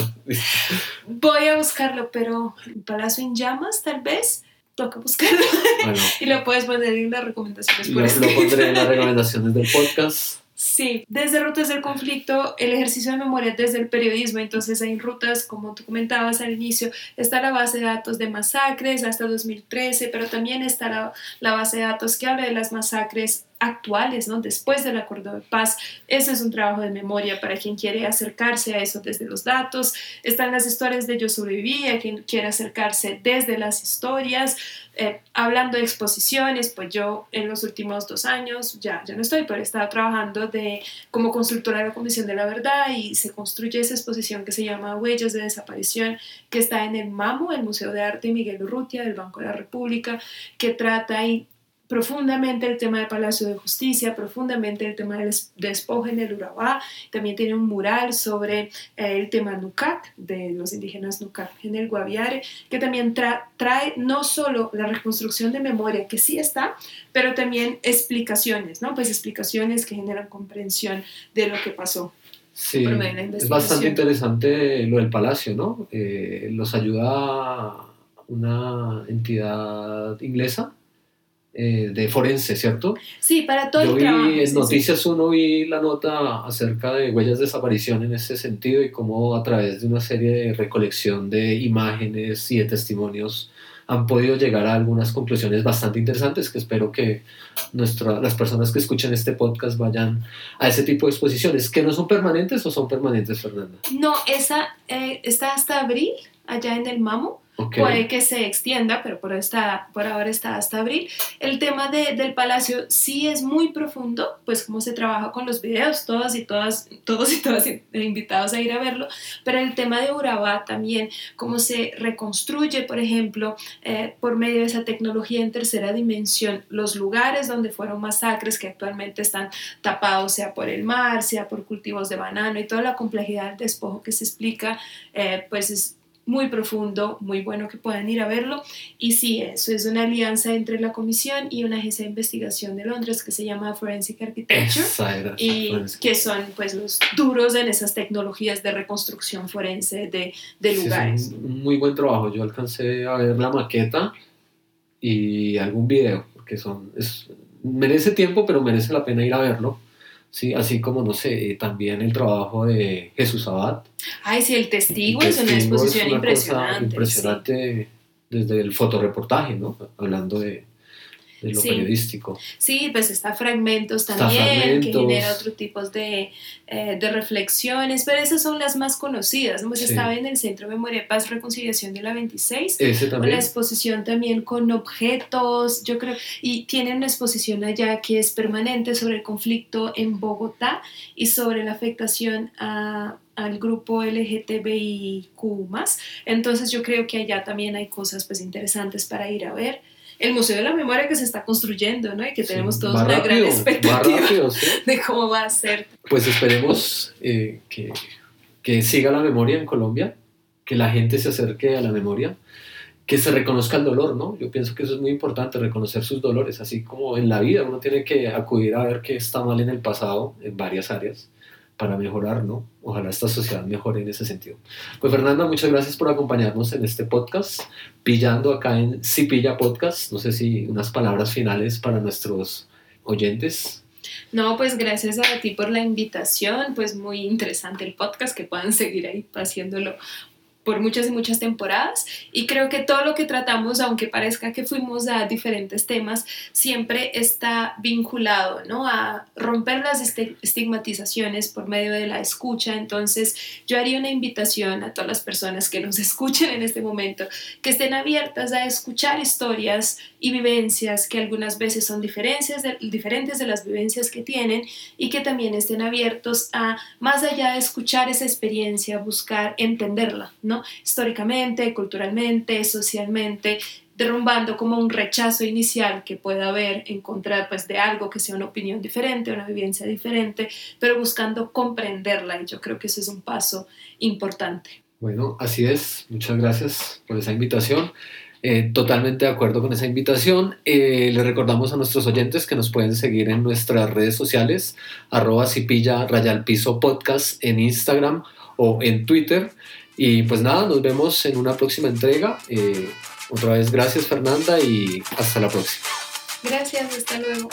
Voy a buscarlo, pero Palacio en Llamas tal vez, toca buscarlo bueno y lo puedes poner en las recomendaciones por lo, pondré en las recomendaciones del podcast. Sí, desde Rutas del Conflicto, el ejercicio de memoria desde el periodismo, entonces hay rutas, como tú comentabas al inicio, está la base de datos de masacres hasta 2013, pero también está la, la base de datos que habla de las masacres actuales, ¿no? Después del acuerdo de paz. Ese es un trabajo de memoria para quien quiere acercarse a eso desde los datos. Están las historias de Yo sobreviví, a quien quiere acercarse desde las historias. Eh, hablando de exposiciones, pues yo en los últimos dos años, ya, ya no estoy, pero he estado trabajando de, como consultora de la Comisión de la Verdad y se construye esa exposición que se llama Huellas de Desaparición, que está en el MAMU, el Museo de Arte Miguel Urrutia del Banco de la República, que trata y profundamente el tema del Palacio de Justicia, profundamente el tema del des- despojo en el Urabá, también tiene un mural sobre eh, el tema Nucat, de los indígenas Nucat en el Guaviare, que también tra- trae no solo la reconstrucción de memoria, que sí está, pero también explicaciones, ¿no? Pues explicaciones que generan comprensión de lo que pasó. Sí, es bastante interesante lo del palacio, ¿no? Eh, los ayuda una entidad inglesa eh, de forense, ¿cierto? Sí, para todo Yo el vi trabajo. en sí. Noticias Uno vi la nota acerca de huellas de desaparición en ese sentido y cómo a través de una serie de recolección de imágenes y de testimonios han podido llegar a algunas conclusiones bastante interesantes que espero que nuestra, las personas que escuchen este podcast vayan a ese tipo de exposiciones, que no son permanentes o son permanentes, Fernanda. No, esa eh, está hasta abril, allá en el MAMU. Ok. Puede que se extienda, pero por, está, por ahora está hasta abril. El tema de- del palacio sí es muy profundo, pues cómo se trabaja con los videos, todas y todas, todos y todas invitados a ir a verlo, pero el tema de Urabá también, cómo se reconstruye, por ejemplo, eh, por medio de esa tecnología en tercera dimensión, los lugares donde fueron masacres que actualmente están tapados, sea por el mar, sea por cultivos de banano y toda la complejidad del despojo que se explica, eh, pues es muy profundo, muy bueno que puedan ir a verlo. Y sí, eso es una alianza entre la comisión y una agencia de investigación de Londres que se llama Forensic Architecture. Y que son pues los duros en esas tecnologías de reconstrucción forense de, de Sí, lugares. es un muy buen trabajo. Yo alcancé a ver la maqueta y algún video, porque son, es, merece tiempo, pero merece la pena ir a verlo. Sí, así como, no sé, eh, también el trabajo de Jesús Abad. Ay, sí, el testigo El es una exposición una impresionante. sí. impresionante desde el fotoreportaje, ¿no? Hablando de, de lo Sí. periodístico. Sí, pues está fragmentos Está también, que Fragmentos. genera otro tipo de, eh, de reflexiones, pero esas son las más conocidas. ¿no? Pues Sí. estaba en el Centro Memoria Paz Reconciliación de la 26, Ese una exposición también con objetos, yo creo, y tienen una exposición allá que es permanente sobre el conflicto en Bogotá y sobre la afectación a- al grupo LGTBIQ+. Entonces yo creo que allá también hay cosas pues interesantes para ir a ver. El Museo de la Memoria que se está construyendo, ¿no? Y que tenemos Sí, todos una gran rápido, expectativa rápido, sí. de cómo va a ser. Pues esperemos eh, que, que siga la memoria en Colombia, que la gente se acerque a la memoria, que se reconozca el dolor, ¿no? Yo pienso que eso es muy importante, reconocer sus dolores, así como en la vida uno tiene que acudir a ver qué está mal en el pasado, en varias áreas, para mejorar, ¿no? Ojalá esta sociedad mejore en ese sentido. Pues Fernanda, muchas gracias por acompañarnos en este podcast, pillando acá en Si Pilla Podcast, no sé si unas palabras finales para nuestros oyentes. No, pues gracias a ti por la invitación, pues muy interesante el podcast, que puedan seguir ahí haciéndolo por muchas y muchas temporadas y creo que todo lo que tratamos, aunque parezca que fuimos a diferentes temas, siempre está vinculado ¿no? a romper las estigmatizaciones por medio de la escucha. Entonces yo haría una invitación a todas las personas que nos escuchen en este momento, que estén abiertas a escuchar historias y vivencias que algunas veces son diferencias diferentes de las vivencias que tienen y que también estén abiertos a, más allá de escuchar esa experiencia, buscar entenderla, ¿no? Históricamente, culturalmente, socialmente, derrumbando como un rechazo inicial que pueda haber, encontrar pues de algo que sea una opinión diferente, una vivencia diferente, pero buscando comprenderla y yo creo que eso es un paso importante. Bueno, así es. Muchas gracias por esa invitación. Eh, totalmente de acuerdo con esa invitación. Eh, le recordamos a nuestros oyentes que nos pueden seguir en nuestras redes sociales, arroba cipilla rayalpiso podcast en Instagram o en Twitter. Y pues nada, nos vemos en una próxima entrega. Eh, otra vez, gracias Fernanda y hasta la próxima. Gracias, hasta luego.